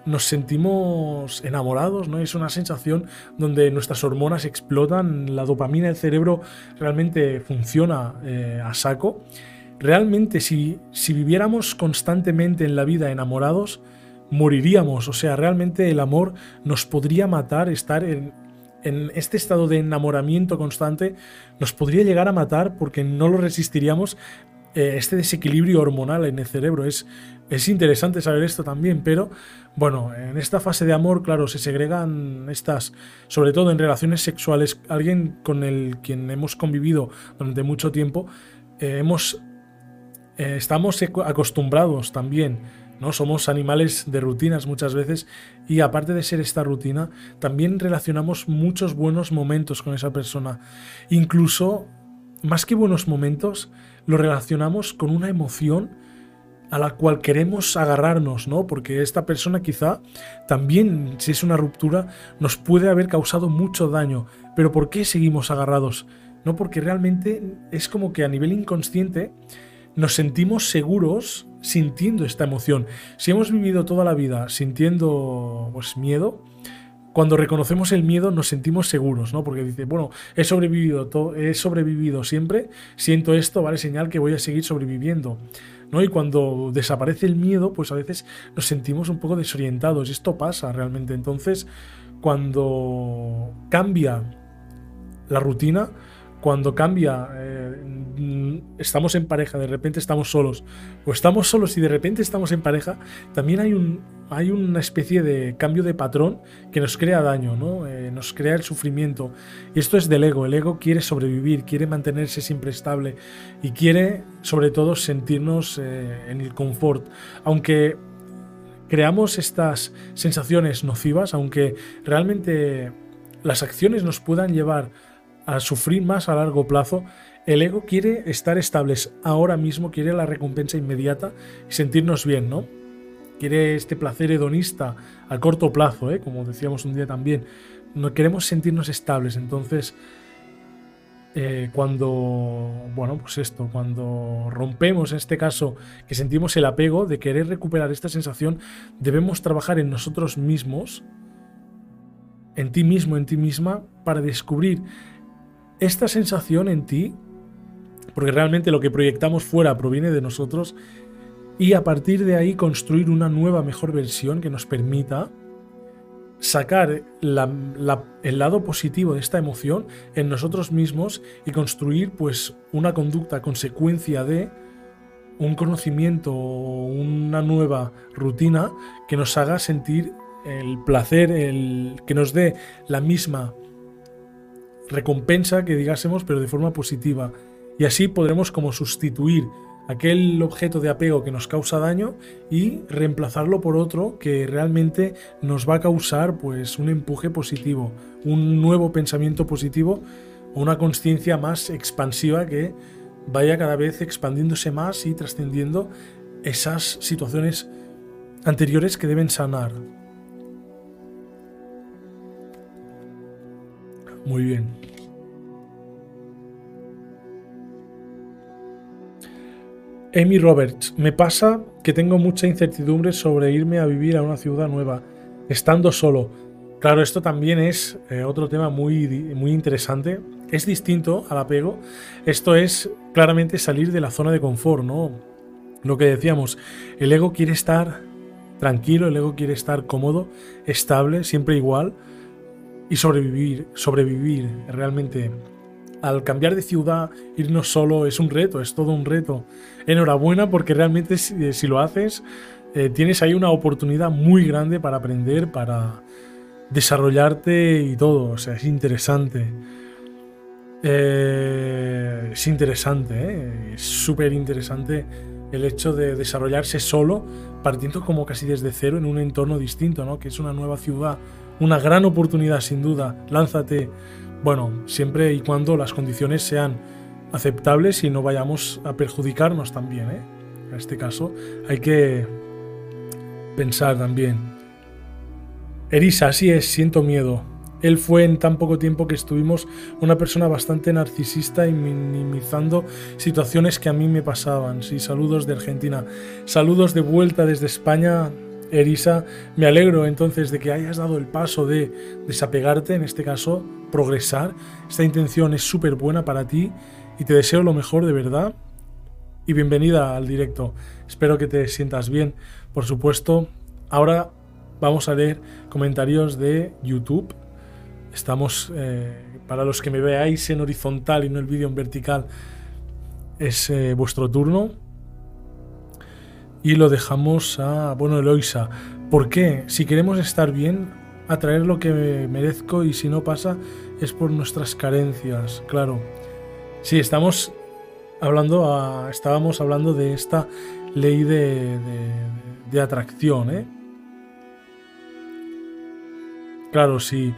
nos sentimos enamorados, ¿no? Es una sensación donde nuestras hormonas explotan, la dopamina del cerebro realmente funciona eh, a saco realmente si, si viviéramos constantemente en la vida enamorados, moriríamos. O sea, realmente el amor nos podría matar, estar en, en este estado de enamoramiento constante, nos podría llegar a matar porque no lo resistiríamos. Eh, este desequilibrio hormonal en el cerebro es, es interesante saber esto también, pero bueno, en esta fase de amor, claro, se segregan estas, sobre todo en relaciones sexuales, alguien con el quien hemos convivido durante mucho tiempo, eh, hemos eh, estamos acostumbrados también, ¿no? Somos animales de rutinas muchas veces y aparte de ser esta rutina, también relacionamos muchos buenos momentos con esa persona. Incluso, más que buenos momentos, lo relacionamos con una emoción a la cual queremos agarrarnos, ¿no? Porque esta persona quizá también, si es una ruptura, nos puede haber causado mucho daño. Pero ¿por qué seguimos agarrados? No, porque realmente es como que a nivel inconsciente nos sentimos seguros sintiendo esta emoción. Si hemos vivido toda la vida sintiendo pues, miedo, cuando reconocemos el miedo nos sentimos seguros, ¿no? Porque dice, bueno, he sobrevivido, he sobrevivido siempre, siento esto, vale señal que voy a seguir sobreviviendo. ¿no? Y cuando desaparece el miedo, pues a veces nos sentimos un poco desorientados. Esto pasa realmente. Entonces, cuando cambia la rutina, cuando cambia, eh, estamos en pareja, de repente estamos solos, o estamos solos y de repente estamos en pareja, también hay, un, hay una especie de cambio de patrón que nos crea daño, ¿no? Eh, nos crea el sufrimiento. Y esto es del ego, el ego quiere sobrevivir, quiere mantenerse siempre estable y quiere sobre todo sentirnos eh, en el confort, aunque creamos estas sensaciones nocivas, aunque realmente las acciones nos puedan llevar a sufrir más a largo plazo, el ego quiere estar estables ahora mismo, quiere la recompensa inmediata y sentirnos bien, ¿no? Quiere este placer hedonista a corto plazo, ¿eh? como decíamos un día también. No queremos sentirnos estables, entonces eh, cuando, bueno, pues esto, cuando rompemos en este caso, que sentimos el apego de querer recuperar esta sensación, debemos trabajar en nosotros mismos, en ti mismo, en ti misma, para descubrir esta sensación en ti, porque realmente lo que proyectamos fuera proviene de nosotros, y a partir de ahí construir una nueva, mejor versión que nos permita sacar el lado positivo de esta emoción en nosotros mismos y construir pues una conducta consecuencia de un conocimiento o una nueva rutina que nos haga sentir el placer, el que nos dé la misma recompensa que digásemos, pero de forma positiva. Y así podremos como sustituir aquel objeto de apego que nos causa daño y reemplazarlo por otro que realmente nos va a causar pues un empuje positivo, un nuevo pensamiento positivo o una conciencia más expansiva que vaya cada vez expandiéndose más y trascendiendo esas situaciones anteriores que deben sanar. Muy bien. Amy Roberts, me pasa que tengo mucha incertidumbre sobre irme a vivir a una ciudad nueva, estando solo. Claro, esto también es eh, otro tema muy, muy interesante. Es distinto al apego. Esto es claramente salir de la zona de confort, ¿no? Lo que decíamos, el ego quiere estar tranquilo, el ego quiere estar cómodo, estable, siempre igual y sobrevivir, sobrevivir realmente al cambiar de ciudad, irnos solo es un reto, es todo un reto. Enhorabuena porque realmente si, eh, lo haces, eh, tienes ahí una oportunidad muy grande para aprender, para desarrollarte y todo. O sea, es interesante. Eh, es interesante, es súper interesante el hecho de desarrollarse solo, partiendo como casi desde cero en un entorno distinto, ¿no? Que es una nueva ciudad, una gran oportunidad sin duda. Lánzate bueno, siempre y cuando las condiciones sean aceptables y no vayamos a perjudicarnos también. ¿eh? En este caso hay que pensar también. Erisa, así es, siento miedo. Él fue en tan poco tiempo que estuvimos una persona bastante narcisista y minimizando situaciones que a mí me pasaban. Sí, saludos de Argentina. Saludos de vuelta desde España. Erisa, me alegro entonces de que hayas dado el paso de desapegarte, en este caso, progresar. Esta intención es súper buena para ti y te deseo lo mejor de verdad. Y bienvenida al directo. Espero que te sientas bien. Por supuesto, ahora vamos a leer comentarios de YouTube. Estamos, eh, para los que me veáis en horizontal y no el vídeo en vertical, es eh, vuestro turno y lo dejamos a, bueno, Eloisa. ¿Por qué? Si queremos estar bien, atraer lo que merezco y si no pasa es por nuestras carencias, claro. Sí, estamos hablando, estábamos hablando de esta ley de, de, atracción, ¿eh? Claro, si,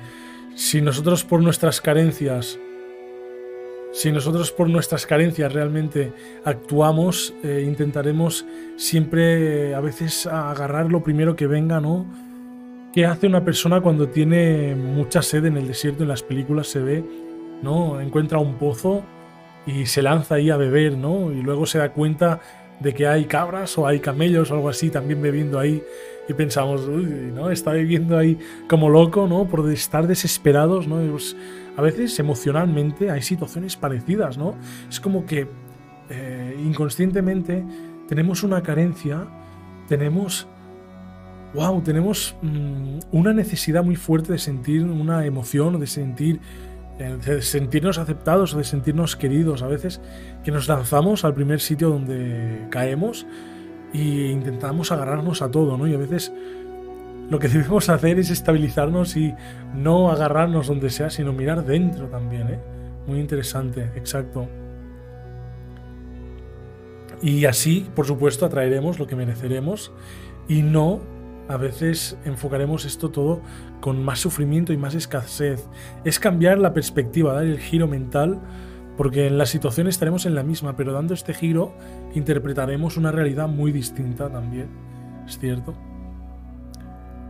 si nosotros por nuestras carencias si nosotros por nuestras carencias realmente actuamos, eh, intentaremos siempre a veces agarrar lo primero que venga, ¿no? ¿Qué hace una persona cuando tiene mucha sed en el desierto? En las películas se ve, ¿no? Encuentra un pozo y se lanza ahí a beber, ¿no? Y luego se da cuenta de que hay cabras o hay camellos o algo así también bebiendo ahí y pensamos, uy, ¿no? Está viviendo ahí como loco, ¿no? Por estar desesperados, ¿no? Pues, a veces emocionalmente hay situaciones parecidas, ¿no? Es como que eh, inconscientemente tenemos una carencia, tenemos, wow, tenemos mm, una necesidad muy fuerte de sentir una emoción, de sentir, eh, de sentirnos aceptados, de sentirnos queridos. A veces que nos lanzamos al primer sitio donde caemos e intentamos agarrarnos a todo, ¿no? Y a veces lo que debemos hacer es estabilizarnos y no agarrarnos donde sea, sino mirar dentro también. ¿eh? Muy interesante, exacto. Y así, por supuesto, atraeremos lo que mereceremos y no a veces enfocaremos esto todo con más sufrimiento y más escasez. Es cambiar la perspectiva, dar el giro mental, porque en la situación estaremos en la misma, pero dando este giro interpretaremos una realidad muy distinta también. ¿Es cierto?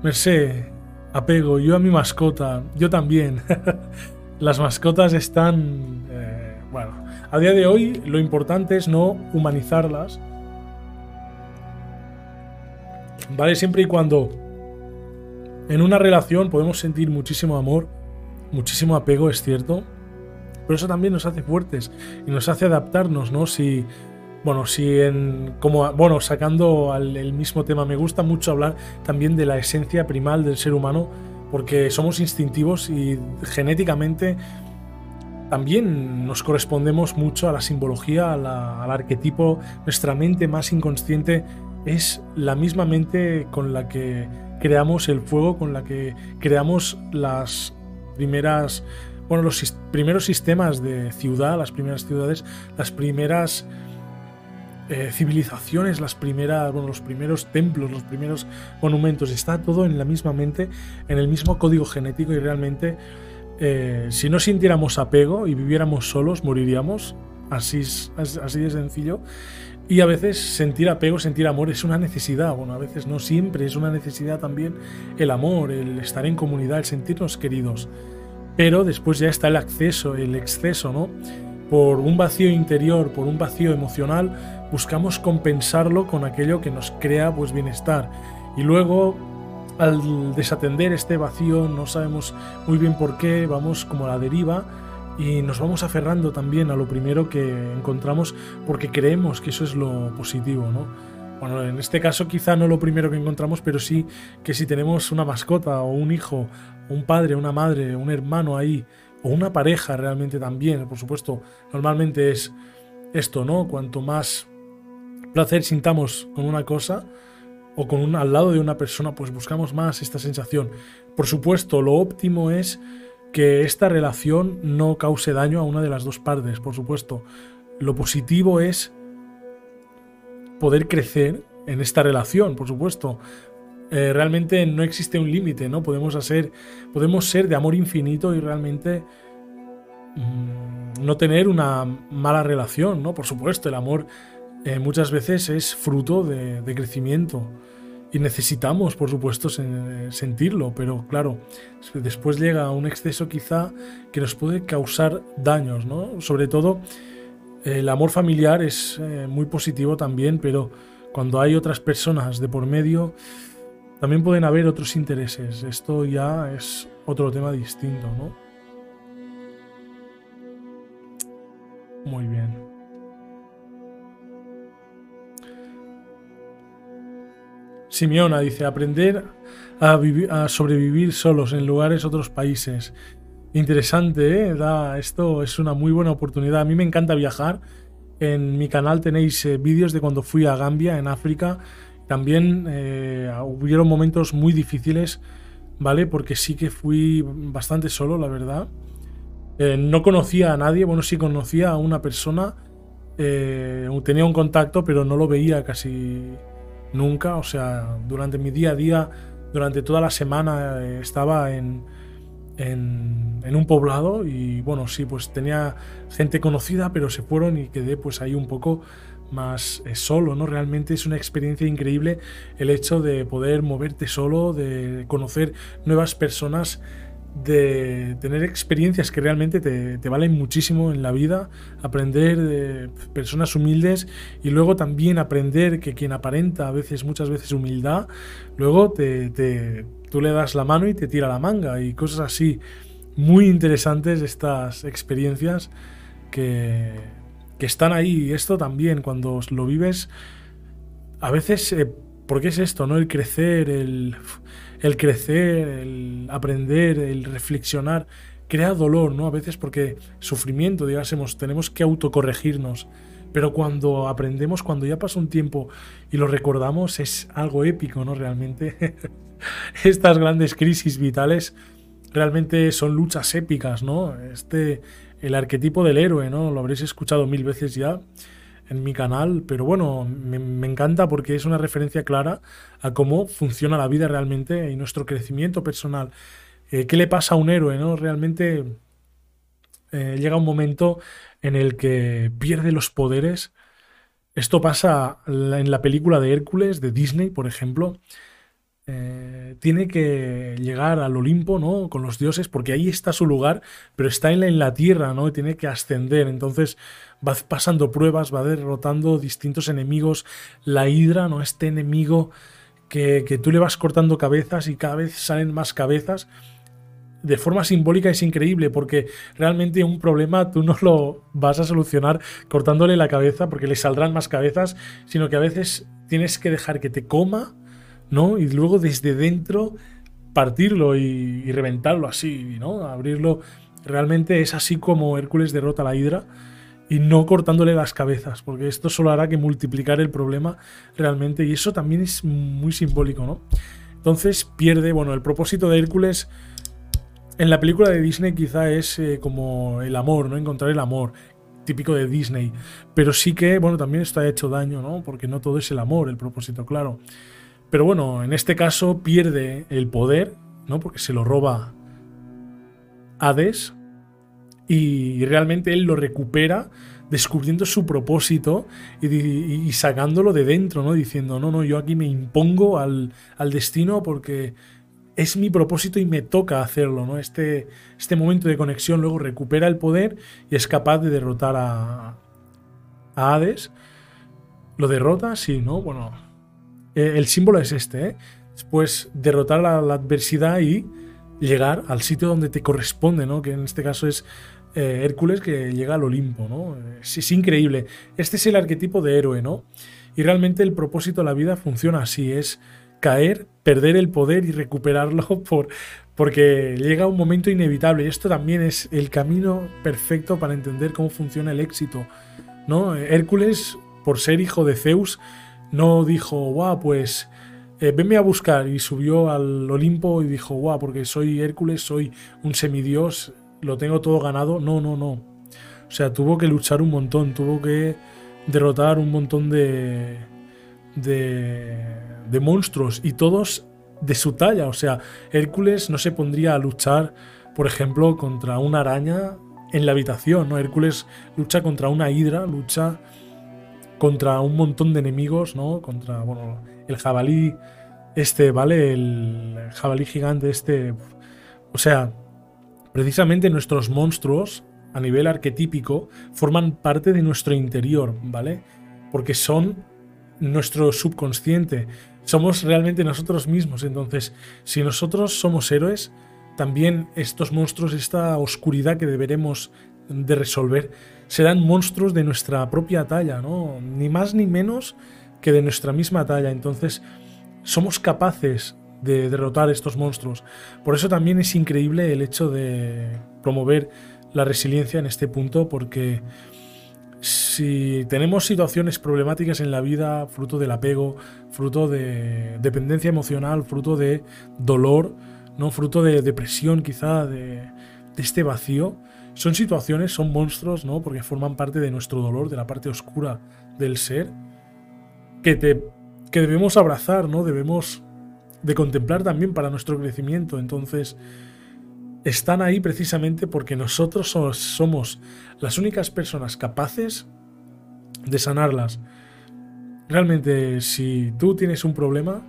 Merced, apego, yo a mi mascota, yo también. Las mascotas están... Eh, bueno, a día de hoy lo importante es no humanizarlas. ¿Vale? Siempre y cuando en una relación podemos sentir muchísimo amor, muchísimo apego, es cierto. Pero eso también nos hace fuertes y nos hace adaptarnos, ¿no? Si bueno, si en. como Bueno, sacando al, el mismo tema, me gusta mucho hablar también de la esencia primal del ser humano, porque somos instintivos y genéticamente también nos correspondemos mucho a la simbología, al arquetipo. Nuestra mente más inconsciente es la misma mente con la que creamos el fuego, con la que creamos las primeras, bueno, los primeros sistemas de ciudad, las primeras ciudades, las primeras eh, civilizaciones, las primeras, bueno, los primeros templos, los primeros monumentos. Está todo en la misma mente, en el mismo código genético y realmente eh, si no sintiéramos apego y viviéramos solos, moriríamos. Así, así de sencillo. Y a veces sentir apego, sentir amor es una necesidad. Bueno, a veces no siempre es una necesidad también el amor, el estar en comunidad, el sentirnos queridos. Pero después ya está el acceso, el exceso, ¿no? Por un vacío interior, por un vacío emocional, buscamos compensarlo con aquello que nos crea pues bienestar. Y luego al desatender este vacío, no sabemos muy bien por qué, vamos como a la deriva y nos vamos aferrando también a lo primero que encontramos porque creemos que eso es lo positivo, ¿no? Bueno, en este caso quizá no lo primero que encontramos, pero sí que si tenemos una mascota o un hijo, un padre, una madre, un hermano ahí, o una pareja realmente también, por supuesto, normalmente es esto, ¿no? Cuanto más placer sintamos con una cosa, o con un, al lado de una persona, pues buscamos más esta sensación. Por supuesto, lo óptimo es que esta relación no cause daño a una de las dos partes, por supuesto. Lo positivo es poder crecer en esta relación, por supuesto. Eh, realmente no existe un límite, ¿no? Podemos hacer, podemos ser de amor infinito y realmente mm, no tener una mala relación, ¿no? Por supuesto, el amor eh, muchas veces es fruto de, crecimiento y necesitamos, por supuesto, sentirlo, pero claro, después llega un exceso quizá que nos puede causar daños, ¿no? Sobre todo, el amor familiar es eh, muy positivo también, pero cuando hay otras personas de por medio, también pueden haber otros intereses. Esto ya es otro tema distinto, ¿no? Muy bien. Simeona dice, aprender a, sobrevivir solos en lugares otros países. Interesante, ¿eh? Esto es una muy buena oportunidad. A mí me encanta viajar. En mi canal tenéis eh, vídeos de cuando fui a Gambia, en África. También eh, hubieron momentos muy difíciles, ¿vale? Porque sí que fui bastante solo, la verdad. No conocía a nadie, bueno, sí conocía a una persona. tenía un contacto, pero no lo veía casi nunca, o sea, durante mi día a día, durante toda la semana eh, estaba en, en, un poblado y bueno, sí, pues tenía gente conocida, pero se fueron y quedé pues ahí un poco más eh, solo, ¿no? Realmente es una experiencia increíble el hecho de poder moverte solo, de conocer nuevas personas de tener experiencias que realmente te, valen muchísimo en la vida, aprender de personas humildes y luego también aprender que quien aparenta a veces, muchas veces humildad, luego te, tú le das la mano y te tira la manga y cosas así. Muy interesantes estas experiencias que, que están ahí. Y esto también, cuando lo vives, a veces, eh, porque es esto, ¿no? El crecer, el el crecer, el aprender, el reflexionar, crea dolor, ¿no? A veces porque sufrimiento, digásemos, tenemos que autocorregirnos. Pero cuando aprendemos, cuando ya pasa un tiempo y lo recordamos, es algo épico, ¿no? Realmente. Estas grandes crisis vitales realmente son luchas épicas, ¿no? Este, el arquetipo del héroe, ¿no? Lo habréis escuchado mil veces ya en mi canal, pero bueno, me, encanta porque es una referencia clara a cómo funciona la vida realmente y nuestro crecimiento personal. Eh, ¿Qué le pasa a un héroe? ¿no? Realmente eh, llega un momento en el que pierde los poderes. Esto pasa en la película de Hércules de Disney, por ejemplo. Eh, tiene que llegar al Olimpo, ¿no? Con los dioses, porque ahí está su lugar, pero está en la, en la tierra, ¿no? Y tiene que ascender. Entonces va pasando pruebas, va derrotando distintos enemigos. La hidra, ¿no? Este enemigo que, que tú le vas cortando cabezas y cada vez salen más cabezas. De forma simbólica es increíble porque realmente un problema tú no lo vas a solucionar cortándole la cabeza porque le saldrán más cabezas, sino que a veces tienes que dejar que te coma ¿no? Y luego desde dentro partirlo y, reventarlo así, ¿no? Abrirlo. Realmente es así como Hércules derrota a la Hidra y no cortándole las cabezas, porque esto solo hará que multiplicar el problema realmente y eso también es muy simbólico, ¿no? Entonces pierde, bueno, el propósito de Hércules en la película de Disney quizá es eh, como el amor, ¿no? Encontrar el amor, típico de Disney, pero sí que, bueno, también esto ha hecho daño, ¿no? Porque no todo es el amor, el propósito, claro. Pero bueno, en este caso pierde el poder, ¿no? Porque se lo roba Hades y realmente él lo recupera descubriendo su propósito y, sacándolo de dentro, ¿no? Diciendo, no, no, yo aquí me impongo al, destino porque es mi propósito y me toca hacerlo, ¿no? Este, este momento de conexión luego recupera el poder y es capaz de derrotar a, a Hades. ¿Lo derrota? Sí, ¿no? Bueno, eh, el símbolo es este, ¿eh? Después derrotar a la adversidad y llegar al sitio donde te corresponde, ¿no? Que en este caso es eh, Hércules que llega al Olimpo, ¿no? Es, increíble. Este es el arquetipo de héroe, ¿no? Y realmente el propósito de la vida funciona así, es caer, perder el poder y recuperarlo por, porque llega un momento inevitable. Y esto también es el camino perfecto para entender cómo funciona el éxito, ¿no? Hércules, por ser hijo de Zeus, no dijo, guau, pues eh, venme a buscar y subió al Olimpo y dijo, guau, porque soy Hércules, soy un semidios, lo tengo todo ganado. No, no, no. O sea, tuvo que luchar un montón, tuvo que derrotar un montón de, de, de monstruos y todos de su talla. O sea, Hércules no se pondría a luchar, por ejemplo, contra una araña en la habitación, ¿no? Hércules lucha contra una hidra, lucha contra un montón de enemigos, ¿no? Contra, bueno, el jabalí este, ¿vale? El jabalí gigante este. O sea, precisamente nuestros monstruos, a nivel arquetípico, forman parte de nuestro interior, ¿vale? Porque son nuestro subconsciente. Somos realmente nosotros mismos. Entonces, si nosotros somos héroes, también estos monstruos, esta oscuridad que deberemos de resolver, serán monstruos de nuestra propia talla, ¿no? Ni más ni menos que de nuestra misma talla. Entonces, somos capaces de derrotar estos monstruos. Por eso también es increíble el hecho de promover la resiliencia en este punto, porque si tenemos situaciones problemáticas en la vida, fruto del apego, fruto de dependencia emocional, fruto de dolor, no fruto de depresión quizá, de, de este vacío, son situaciones, son monstruos, ¿no? Porque forman parte de nuestro dolor, de la parte oscura del ser, que, te, que debemos abrazar, ¿no? Debemos de contemplar también para nuestro crecimiento. Entonces, están ahí precisamente porque nosotros somos, somos las únicas personas capaces de sanarlas. Realmente, si tú tienes un problema,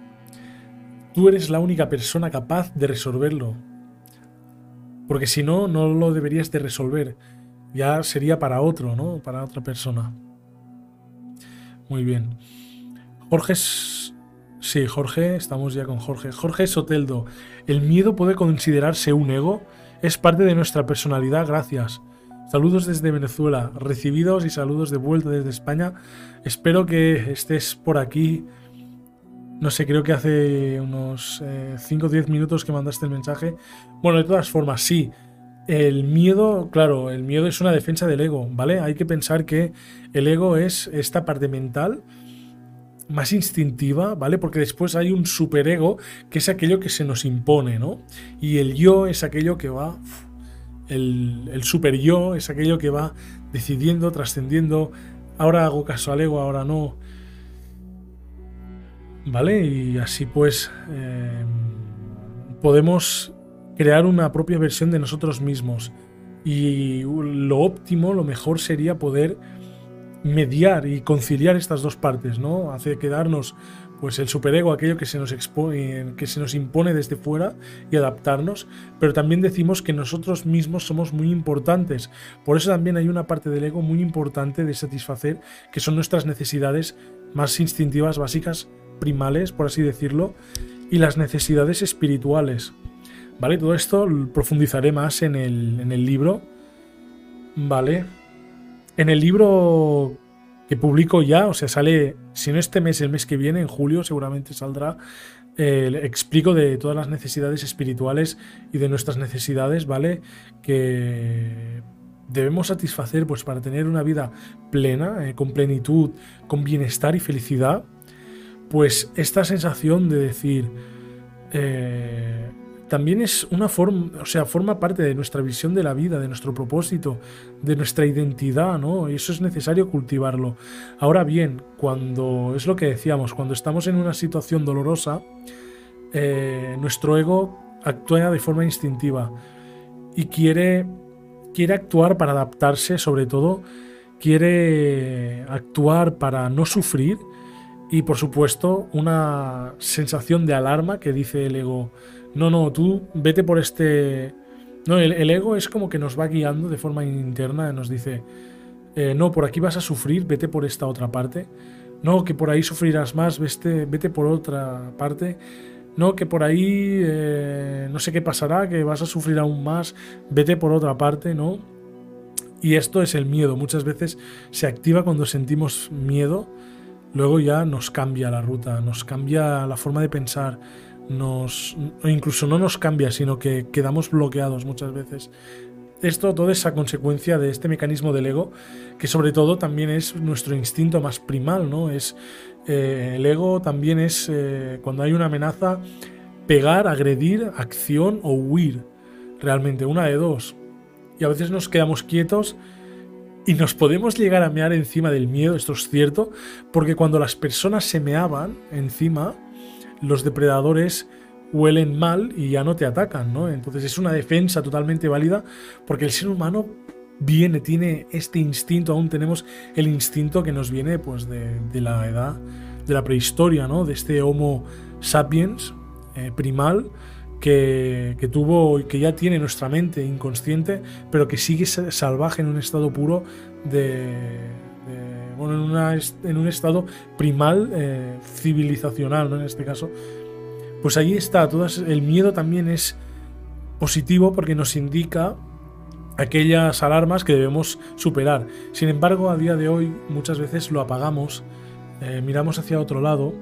tú eres la única persona capaz de resolverlo. Porque si no, no lo deberías de resolver. Ya sería para otro, ¿no? Para otra persona. Muy bien. Jorge... Sí, Jorge, estamos ya con Jorge. Jorge Soteldo. ¿El miedo puede considerarse un ego? Es parte de nuestra personalidad, gracias. Saludos desde Venezuela, recibidos y saludos de vuelta desde España. Espero que estés por aquí no sé, creo que hace unos 5 o 10 minutos que mandaste el mensaje. Bueno, de todas formas, sí. El miedo, claro, el miedo es una defensa del ego, ¿vale? Hay que pensar que el ego es esta parte mental más instintiva, ¿vale? Porque después hay un superego que es aquello que se nos impone, ¿no? Y el yo es aquello que va... El, el super yo es aquello que va decidiendo, trascendiendo, ahora hago caso al ego, ahora no. ¿Vale? Y así pues eh, podemos crear una propia versión de nosotros mismos. Y lo óptimo, lo mejor sería poder mediar y conciliar estas dos partes, ¿no? Hace quedarnos pues el superego, aquello que se nos expone, que se nos impone desde fuera y adaptarnos, pero también decimos que nosotros mismos somos muy importantes. Por eso también hay una parte del ego muy importante de satisfacer, que son nuestras necesidades más instintivas, básicas, primales, por así decirlo, y las necesidades espirituales. ¿Vale? Todo esto profundizaré más en el, en el libro. ¿Vale? En el libro que publico ya, o sea, sale, si no este mes, el mes que viene, en julio seguramente saldrá, eh, explico de todas las necesidades espirituales y de nuestras necesidades, ¿vale? Que debemos satisfacer pues para tener una vida plena, eh, con plenitud, con bienestar y felicidad, pues esta sensación de decir, eh, también es una forma, o sea, forma parte de nuestra visión de la vida, de nuestro propósito, de nuestra identidad, ¿no? Y eso es necesario cultivarlo. Ahora bien, cuando es lo que decíamos, cuando estamos en una situación dolorosa, eh, nuestro ego actúa de forma instintiva y quiere, quiere actuar para adaptarse, sobre todo, quiere actuar para no sufrir y, por supuesto, una sensación de alarma que dice el ego no, no, tú vete por este... No, el, ego es como que nos va guiando de forma interna, nos dice, eh, no, por aquí vas a sufrir, vete por esta otra parte. No, que por ahí sufrirás más, vete, vete por otra parte. No, que por ahí eh, no sé qué pasará, que vas a sufrir aún más, vete por otra parte, ¿no? Y esto es el miedo. Muchas veces se activa cuando sentimos miedo, luego ya nos cambia la ruta, nos cambia la forma de pensar, nos incluso no nos cambia, sino que quedamos bloqueados muchas veces. Esto todo es a consecuencia de este mecanismo del ego, que sobre todo también es nuestro instinto más primal, ¿no? Es eh, el ego también es eh, cuando hay una amenaza pegar, agredir, acción o huir. Realmente, una de dos. Y a veces nos quedamos quietos y nos podemos llegar a mear encima del miedo, esto es cierto, porque cuando las personas se meaban encima, los depredadores huelen mal y ya no te atacan, ¿no? Entonces es una defensa totalmente válida porque el ser humano viene, tiene este instinto, aún tenemos el instinto que nos viene pues de, la edad, de la prehistoria, ¿no? De este Homo sapiens eh, primal que, que, tuvo y que ya tiene nuestra mente inconsciente, pero que sigue salvaje en un estado puro de, bueno, en, un estado primal eh, civilizacional. En este caso. Pues ahí está, el miedo también es positivo porque nos indica aquellas alarmas que debemos superar. Sin embargo, a día de hoy muchas veces lo apagamos, eh, miramos hacia otro lado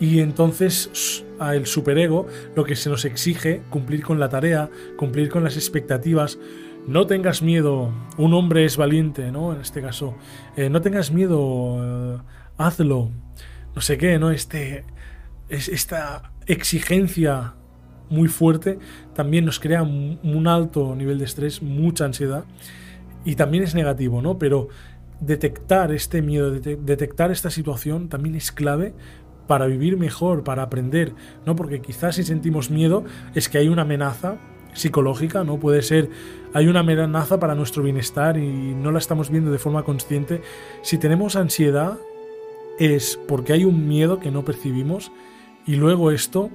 y entonces a el superego lo que se nos exige cumplir con la tarea, cumplir con las expectativas, no tengas miedo, un hombre es valiente, ¿no? En este caso, eh, no tengas miedo, eh, hazlo, no sé qué, ¿no? Este, es, esta exigencia muy fuerte también nos crea un, alto nivel de estrés, mucha ansiedad y también es negativo, ¿no? Pero detectar este miedo, detectar esta situación también es clave para vivir mejor, para aprender, ¿no? Porque quizás si sentimos miedo es que hay una amenaza psicológica, ¿no? Puede ser, hay una amenaza para nuestro bienestar y no la estamos viendo de forma consciente. Si tenemos ansiedad es porque hay un miedo que no percibimos y luego esto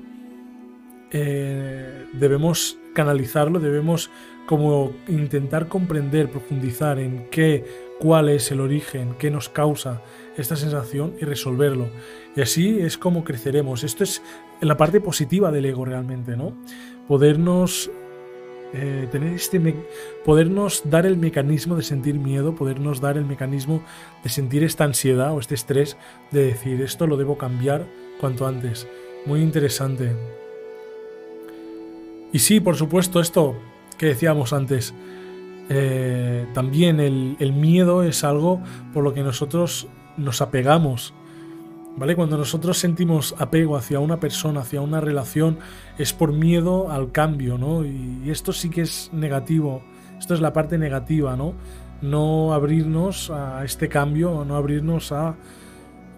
eh, debemos canalizarlo, debemos como intentar comprender, profundizar en qué, cuál es el origen, qué nos causa esta sensación y resolverlo. Y así es como creceremos. Esto es la parte positiva del ego realmente, ¿no? Podernos eh, tener este podernos dar el mecanismo de sentir miedo, podernos dar el mecanismo de sentir esta ansiedad o este estrés de decir esto lo debo cambiar cuanto antes. Muy interesante. Y sí, por supuesto, esto que decíamos antes, eh, también el, el miedo es algo por lo que nosotros nos apegamos ¿Vale? Cuando nosotros sentimos apego hacia una persona, hacia una relación, es por miedo al cambio, ¿no? Y, esto sí que es negativo. Esto es la parte negativa, ¿no? No abrirnos a este cambio, no abrirnos a,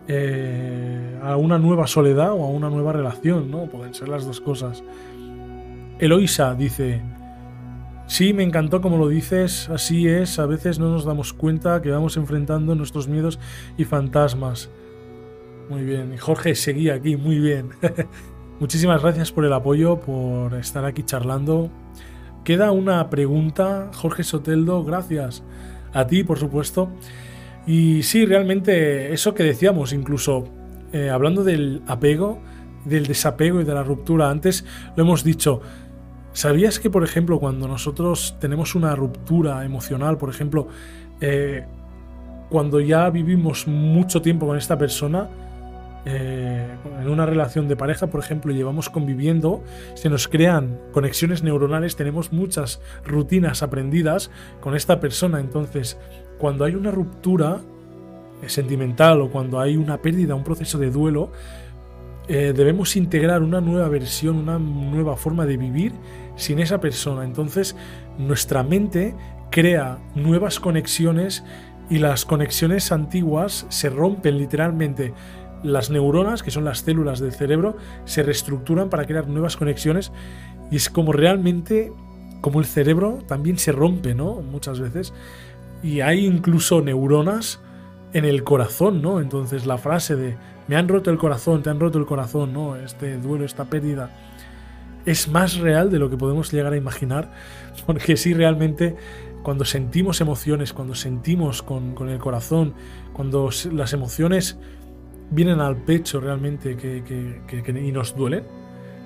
eh, a una nueva soledad o a una nueva relación, ¿no? Pueden ser las dos cosas. Eloisa dice, sí, me encantó como lo dices, así es, a veces no nos damos cuenta que vamos enfrentando nuestros miedos y fantasmas. Muy bien. Y Jorge seguía aquí, muy bien. Muchísimas gracias por el apoyo, por estar aquí charlando. Queda una pregunta, Jorge Soteldo, gracias a ti, por supuesto. Y sí, realmente eso que decíamos, incluso eh, hablando del apego, del desapego y de la ruptura, antes lo hemos dicho. ¿Sabías que, por ejemplo, cuando nosotros tenemos una ruptura emocional, por ejemplo, eh, cuando ya vivimos mucho tiempo con esta persona, eh, en una relación de pareja, por ejemplo, llevamos conviviendo, se nos crean conexiones neuronales, tenemos muchas rutinas aprendidas con esta persona. Entonces, cuando hay una ruptura eh, sentimental o cuando hay una pérdida, un proceso de duelo, debemos integrar una nueva versión, una nueva forma de vivir sin esa persona. Entonces, nuestra mente crea nuevas conexiones y las conexiones antiguas se rompen literalmente. Las neuronas, que son las células del cerebro, se reestructuran para crear nuevas conexiones y es como realmente, como el cerebro también se rompe, ¿no? Muchas veces. Y hay incluso neuronas en el corazón, ¿no? Entonces la frase de me han roto el corazón, te han roto el corazón, ¿no? Este duelo, esta pérdida, es más real de lo que podemos llegar a imaginar, porque sí, realmente cuando sentimos emociones, cuando sentimos con, el corazón, cuando las emociones vienen al pecho realmente que, y nos duelen,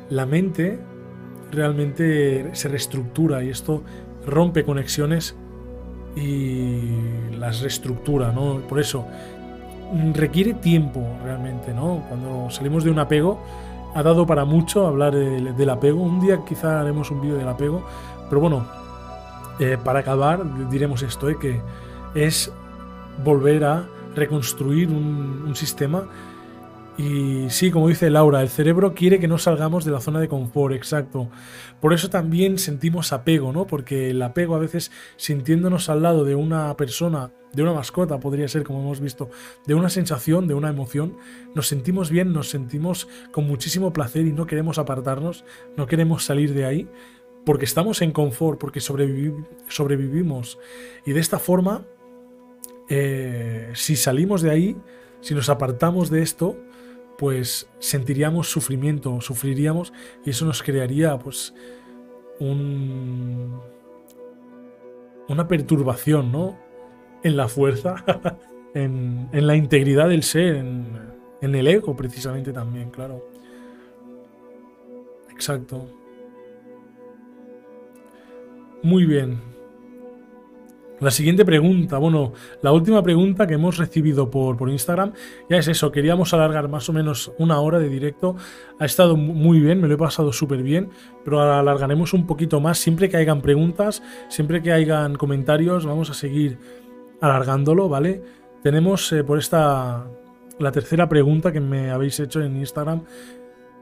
la mente realmente se reestructura y esto rompe conexiones y las reestructura, ¿no? Por eso requiere tiempo realmente, ¿no? Cuando salimos de un apego, ha dado para mucho hablar del, apego. Un día quizá haremos un vídeo del apego, pero bueno, eh, para acabar, diremos esto, eh, que es volver a reconstruir un, sistema. Y sí, como dice Laura, el cerebro quiere que no salgamos de la zona de confort, exacto. Por eso también sentimos apego, ¿no? Porque el apego a veces sintiéndonos al lado de una persona, de una mascota, podría ser, como hemos visto, de una sensación, de una emoción, nos sentimos bien, nos sentimos con muchísimo placer y no queremos apartarnos, no queremos salir de ahí porque estamos en confort, porque sobrevivimos. Y de esta forma, eh, si salimos de ahí, si nos apartamos de esto, pues sentiríamos sufrimiento, sufriríamos y eso nos crearía pues un, una perturbación, ¿no? En la fuerza, en, en, la integridad del ser, en, en el ego precisamente también, claro. Exacto. Muy bien. La siguiente pregunta, bueno, la última pregunta que hemos recibido por, por, Instagram, ya es eso, queríamos alargar más o menos una hora de directo, ha estado muy bien, me lo he pasado súper bien, pero alargaremos un poquito más, siempre que hayan preguntas, siempre que hayan comentarios, vamos a seguir alargándolo, ¿vale? Tenemos eh, por esta, la tercera pregunta que me habéis hecho en Instagram,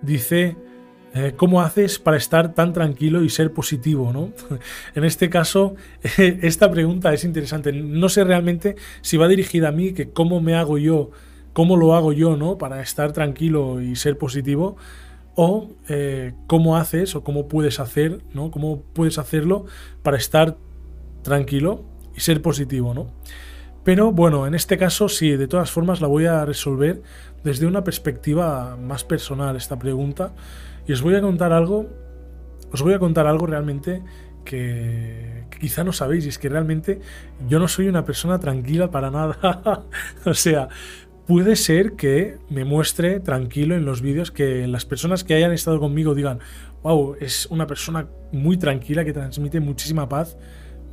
dice... Eh, ¿Cómo haces para estar tan tranquilo y ser positivo? ¿no? en este caso, esta pregunta es interesante. No sé realmente si va dirigida a mí, que cómo me hago yo, cómo lo hago yo ¿no? para estar tranquilo y ser positivo, o eh, cómo haces o cómo puedes hacer, ¿no? cómo puedes hacerlo para estar tranquilo y ser positivo. ¿no? Pero bueno, en este caso sí, de todas formas la voy a resolver desde una perspectiva más personal esta pregunta. Y os voy a contar algo, os voy a contar algo realmente que, quizá no sabéis, y es que realmente yo no soy una persona tranquila para nada. o sea, puede ser que me muestre tranquilo en los vídeos, que las personas que hayan estado conmigo digan, wow, es una persona muy tranquila que transmite muchísima paz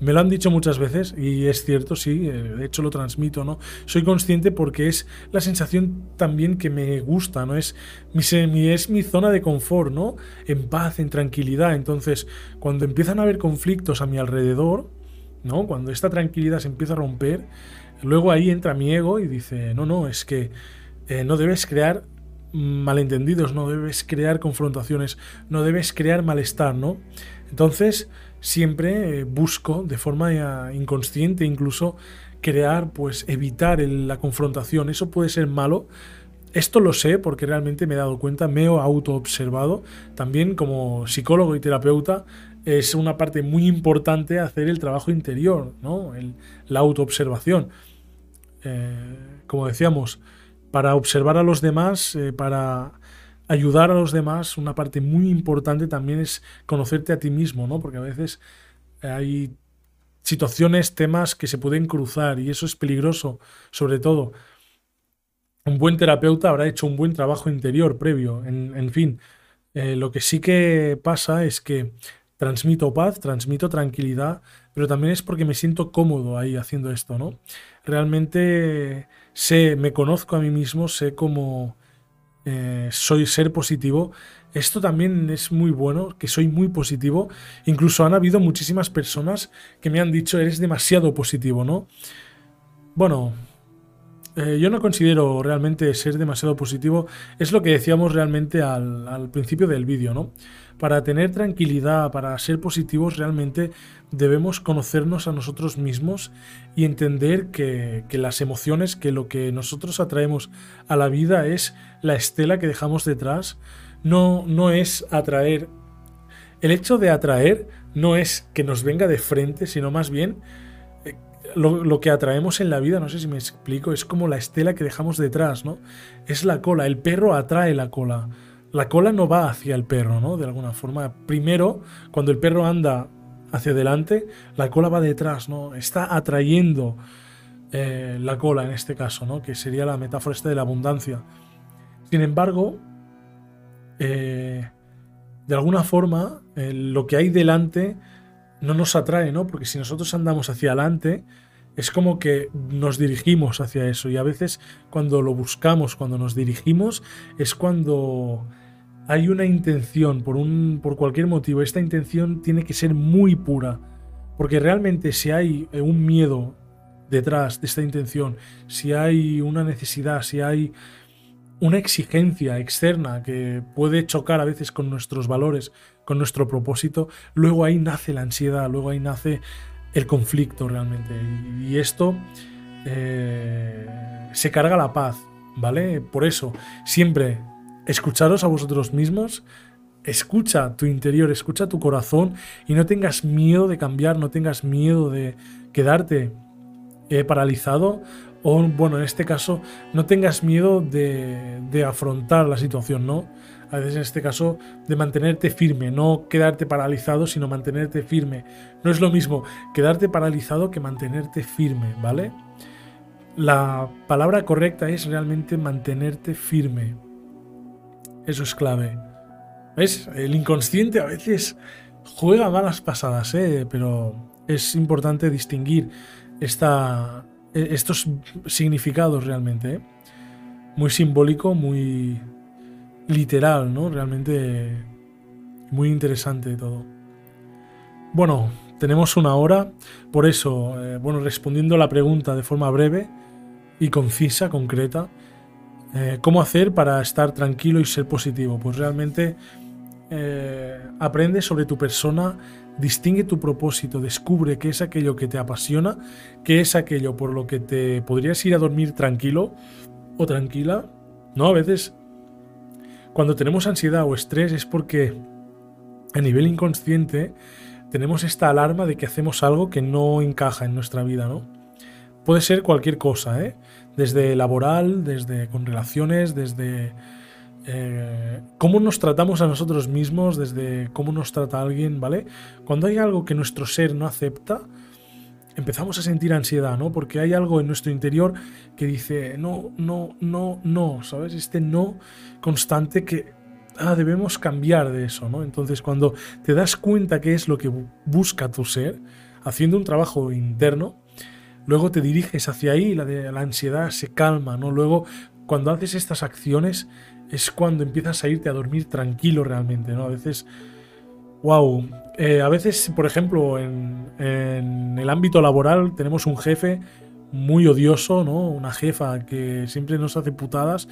me lo han dicho muchas veces y es cierto, sí, eh, de hecho lo transmito, ¿no? Soy consciente porque es la sensación también que me gusta, ¿no? Es mi, es mi zona de confort, ¿no? En paz, en tranquilidad. Entonces, cuando empiezan a haber conflictos a mi alrededor, ¿no? Cuando esta tranquilidad se empieza a romper, luego ahí entra mi ego y dice, no, no, es que eh, no debes crear malentendidos, no debes crear confrontaciones, no debes crear malestar, ¿no? Entonces, siempre eh, busco de forma eh, inconsciente incluso crear, pues evitar la confrontación. Eso puede ser malo. Esto lo sé porque realmente me he dado cuenta, me he autoobservado. También como psicólogo y terapeuta es una parte muy importante hacer el trabajo interior, ¿no? la autoobservación. Eh, como decíamos, para observar a los demás, para ayudar a los demás, una parte muy importante también es conocerte a ti mismo, ¿no? Porque a veces hay situaciones, temas que se pueden cruzar y eso es peligroso, sobre todo. Un buen terapeuta habrá hecho un buen trabajo interior previo, en, fin. Eh, lo que sí que pasa es que transmito paz, transmito tranquilidad, pero también es porque me siento cómodo ahí haciendo esto, ¿no? Realmente sé, me conozco a mí mismo, sé cómo eh, soy ser positivo. Esto también es muy bueno, que soy muy positivo. Incluso han habido muchísimas personas que me han dicho, eres demasiado positivo, ¿no? Bueno, eh, yo no considero realmente ser demasiado positivo. Es lo que decíamos realmente al, al principio del vídeo, ¿no? Para tener tranquilidad, para ser positivos, realmente debemos conocernos a nosotros mismos y entender que, las emociones, que lo que nosotros atraemos a la vida es la estela que dejamos detrás, no, no es atraer. El hecho de atraer no es que nos venga de frente, sino más bien eh, lo, lo, que atraemos en la vida, no sé si me explico, es como la estela que dejamos detrás, ¿no? Es la cola, el perro atrae la cola la cola no va hacia el perro, ¿no? De alguna forma. Primero, cuando el perro anda hacia adelante, la cola va detrás, ¿no? Está atrayendo eh, la cola en este caso, ¿no? Que sería la metáfora esta de la abundancia. Sin embargo, eh, de alguna forma, eh, lo que hay delante no nos atrae, ¿no? Porque si nosotros andamos hacia adelante, es como que nos dirigimos hacia eso y a veces cuando lo buscamos, cuando nos dirigimos, es cuando hay una intención por, un, por cualquier motivo. Esta intención tiene que ser muy pura, porque realmente si hay eh, un miedo detrás de esta intención, si hay una necesidad, si hay una exigencia externa que puede chocar a veces con nuestros valores, con nuestro propósito, luego ahí nace la ansiedad, luego ahí nace el conflicto realmente. Y esto eh, se carga la paz, ¿vale? Por eso, siempre escucharos a vosotros mismos, escucha tu interior, escucha tu corazón y no tengas miedo de cambiar, no tengas miedo de quedarte eh, paralizado o, bueno, en este caso, no tengas miedo de, de afrontar la situación, ¿no? a veces en este caso, de mantenerte firme, no quedarte paralizado, sino mantenerte firme. No es lo mismo quedarte paralizado que mantenerte firme, ¿vale? La palabra correcta es realmente mantenerte firme. Eso es clave. ¿Ves? El inconsciente a veces juega malas pasadas, ¿eh? pero es importante distinguir esta, e, estos significados realmente. ¿eh? Muy simbólico, muy, literal, ¿no? Realmente muy interesante todo. Bueno, tenemos una hora, por eso, eh, bueno, respondiendo a la pregunta de forma breve y concisa, concreta, eh, ¿cómo hacer para estar tranquilo y ser positivo? Pues realmente eh, aprende sobre tu persona, distingue tu propósito, descubre qué es aquello que te apasiona, qué es aquello por lo que te podrías ir a dormir tranquilo o tranquila. No, a veces cuando tenemos ansiedad o estrés es porque a nivel inconsciente tenemos esta alarma de que hacemos algo que no encaja en nuestra vida, ¿no? Puede ser cualquier cosa, ¿eh? Desde laboral, desde con relaciones, desde eh, cómo nos tratamos a nosotros mismos, desde cómo nos trata alguien, ¿vale? Cuando hay algo que nuestro ser no acepta, empezamos a sentir ansiedad, ¿no? Porque hay algo en nuestro interior que dice, no, no, no, no, ¿sabes? Este no constante que ah, debemos cambiar de eso, ¿no? Entonces cuando te das cuenta qué es lo que busca tu ser, haciendo un trabajo interno, luego te diriges hacia ahí la, de, la ansiedad se calma, ¿no? Luego cuando haces estas acciones es cuando empiezas a irte a dormir tranquilo realmente, ¿no? A veces Wow. Eh, a veces, por ejemplo, en, el ámbito laboral tenemos un jefe muy odioso, ¿no? Una jefa que siempre nos hace putadas.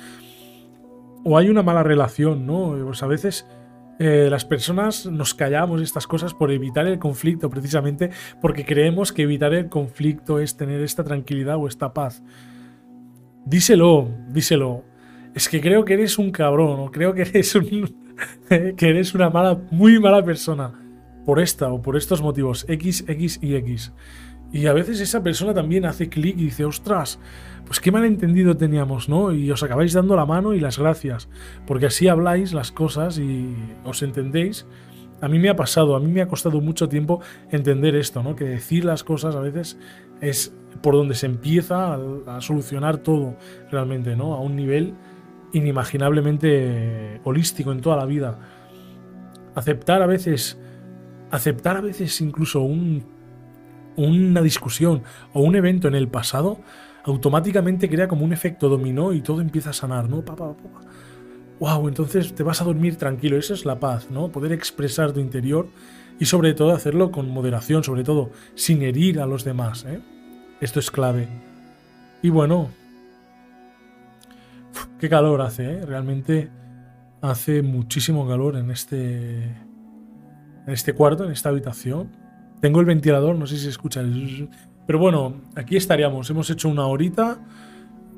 O hay una mala relación, ¿no? Pues a veces eh, las personas nos callamos estas cosas por evitar el conflicto, precisamente porque creemos que evitar el conflicto es tener esta tranquilidad o esta paz. Díselo, díselo. Es que creo que eres un cabrón, o creo que eres un, que eres una mala, muy mala persona por esta o por estos motivos, X, X y X. Y a veces esa persona también hace clic y dice, ostras, pues qué malentendido teníamos, ¿no? Y os acabáis dando la mano y las gracias, porque así habláis las cosas y os entendéis. A mí me ha pasado, a mí me ha costado mucho tiempo entender esto, ¿no? Que decir las cosas a veces es por donde se empieza a, solucionar todo realmente, ¿no? A un nivel inimaginablemente holístico en toda la vida. Aceptar a veces, aceptar a veces incluso un, una discusión o un evento en el pasado, automáticamente crea como un efecto dominó y todo empieza a sanar, ¿no? wow, entonces te vas a dormir tranquilo. Esa es la paz, ¿no? Poder expresar tu interior y sobre todo hacerlo con moderación, sobre todo sin herir a los demás. ¿eh? Esto es clave. Y bueno, qué calor hace, ¿eh? realmente hace muchísimo calor en este, en este cuarto, en esta habitación. Tengo el ventilador, no sé si escucha. Pero bueno, aquí estaríamos. Hemos hecho una horita.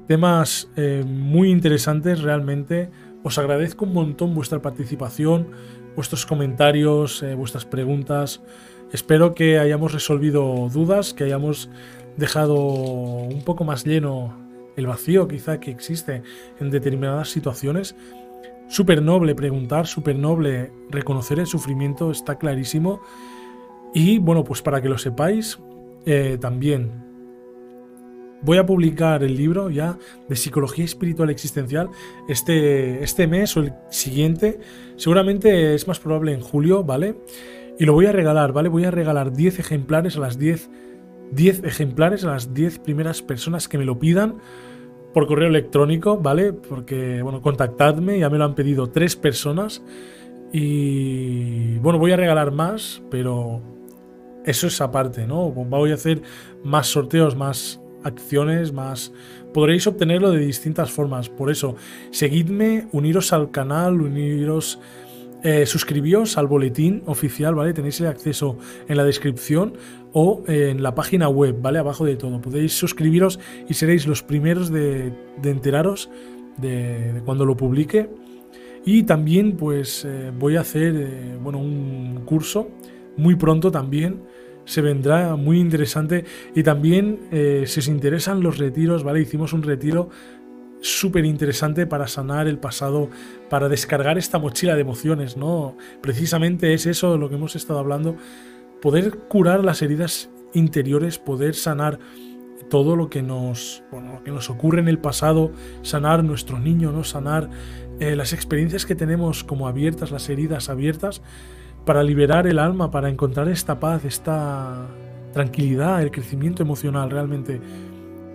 Temas eh, muy interesantes realmente. Os agradezco un montón vuestra participación, vuestros comentarios, eh, vuestras preguntas. Espero que hayamos resolvido dudas, que hayamos dejado un poco más lleno el vacío quizá que existe en determinadas situaciones. Súper noble preguntar, súper noble reconocer el sufrimiento, está clarísimo. Y bueno, pues para que lo sepáis, eh, también voy a publicar el libro ya de psicología espiritual existencial este, este mes o el siguiente. Seguramente es más probable en julio, ¿vale? Y lo voy a regalar, ¿vale? Voy a regalar 10 ejemplares a las 10, 10 ejemplares a las 10 primeras personas que me lo pidan por correo electrónico, ¿vale? Porque, bueno, contactadme, ya me lo han pedido tres personas. Y bueno, voy a regalar más, pero eso es aparte, ¿no? Voy a hacer más sorteos, más acciones, más... Podréis obtenerlo de distintas formas. Por eso, seguidme, uniros al canal, uniros... Eh, al boletín oficial, ¿vale? Tenéis el acceso en la descripción o en la página web, ¿vale? Abajo de todo. Podéis suscribiros y seréis los primeros de, enteraros de, cuando lo publique. Y también, pues, eh, voy a hacer, eh, bueno, un curso muy pronto también se vendrá muy interesante. Y también, eh, si os interesan los retiros, ¿vale? Hicimos un retiro súper interesante para sanar el pasado, para descargar esta mochila de emociones, ¿no? Precisamente es eso de lo que hemos estado hablando, poder curar las heridas interiores, poder sanar todo lo que nos, bueno, que nos ocurre en el pasado, sanar nuestro niño, ¿no? Sanar eh, las experiencias que tenemos como abiertas, las heridas abiertas, para liberar el alma, para encontrar esta paz, esta tranquilidad, el crecimiento emocional realmente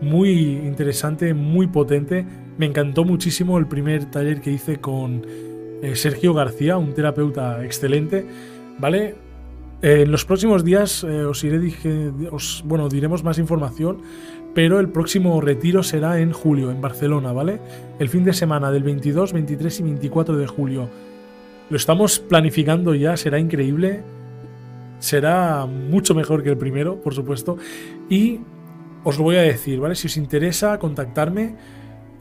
muy interesante, muy potente. Me encantó muchísimo el primer taller que hice con eh, Sergio García, un terapeuta excelente, ¿vale? en los próximos días eh, os iré bueno, diremos más información, pero el próximo retiro será en julio, en Barcelona, ¿vale? El fin de semana del 22, 23 y 24 de julio. Lo estamos planificando ya, será increíble. Será mucho mejor que el primero, por supuesto. Y os lo voy a decir, ¿vale? Si os interesa contactarme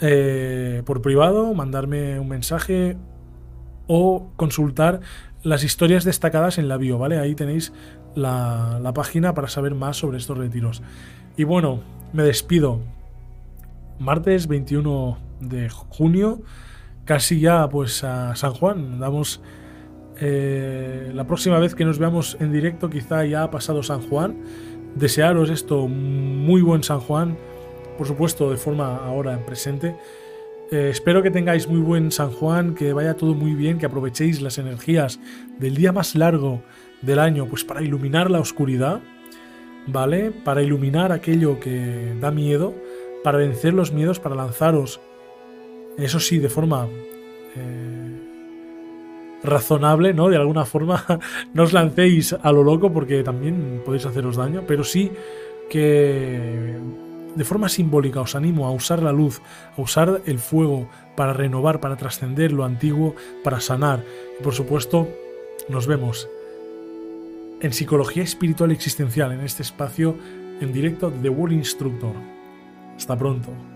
eh, por privado, mandarme un mensaje o consultar las historias destacadas en la bio, ¿vale? Ahí tenéis la, la página para saber más sobre estos retiros. Y bueno, me despido. Martes 21 de junio casi ya pues a San Juan. Damos eh, la próxima vez que nos veamos en directo, quizá ya ha pasado San Juan. Desearos esto, muy buen San Juan, por supuesto de forma ahora en presente. Eh, espero que tengáis muy buen San Juan, que vaya todo muy bien, que aprovechéis las energías del día más largo del año, pues para iluminar la oscuridad, ¿vale? Para iluminar aquello que da miedo, para vencer los miedos, para lanzaros eso sí, de forma eh, razonable, ¿no? De alguna forma, no os lancéis a lo loco porque también podéis haceros daño, pero sí que de forma simbólica os animo a usar la luz, a usar el fuego para renovar, para trascender lo antiguo, para sanar. Y por supuesto, nos vemos en Psicología Espiritual Existencial, en este espacio en directo de The World Instructor. Hasta pronto.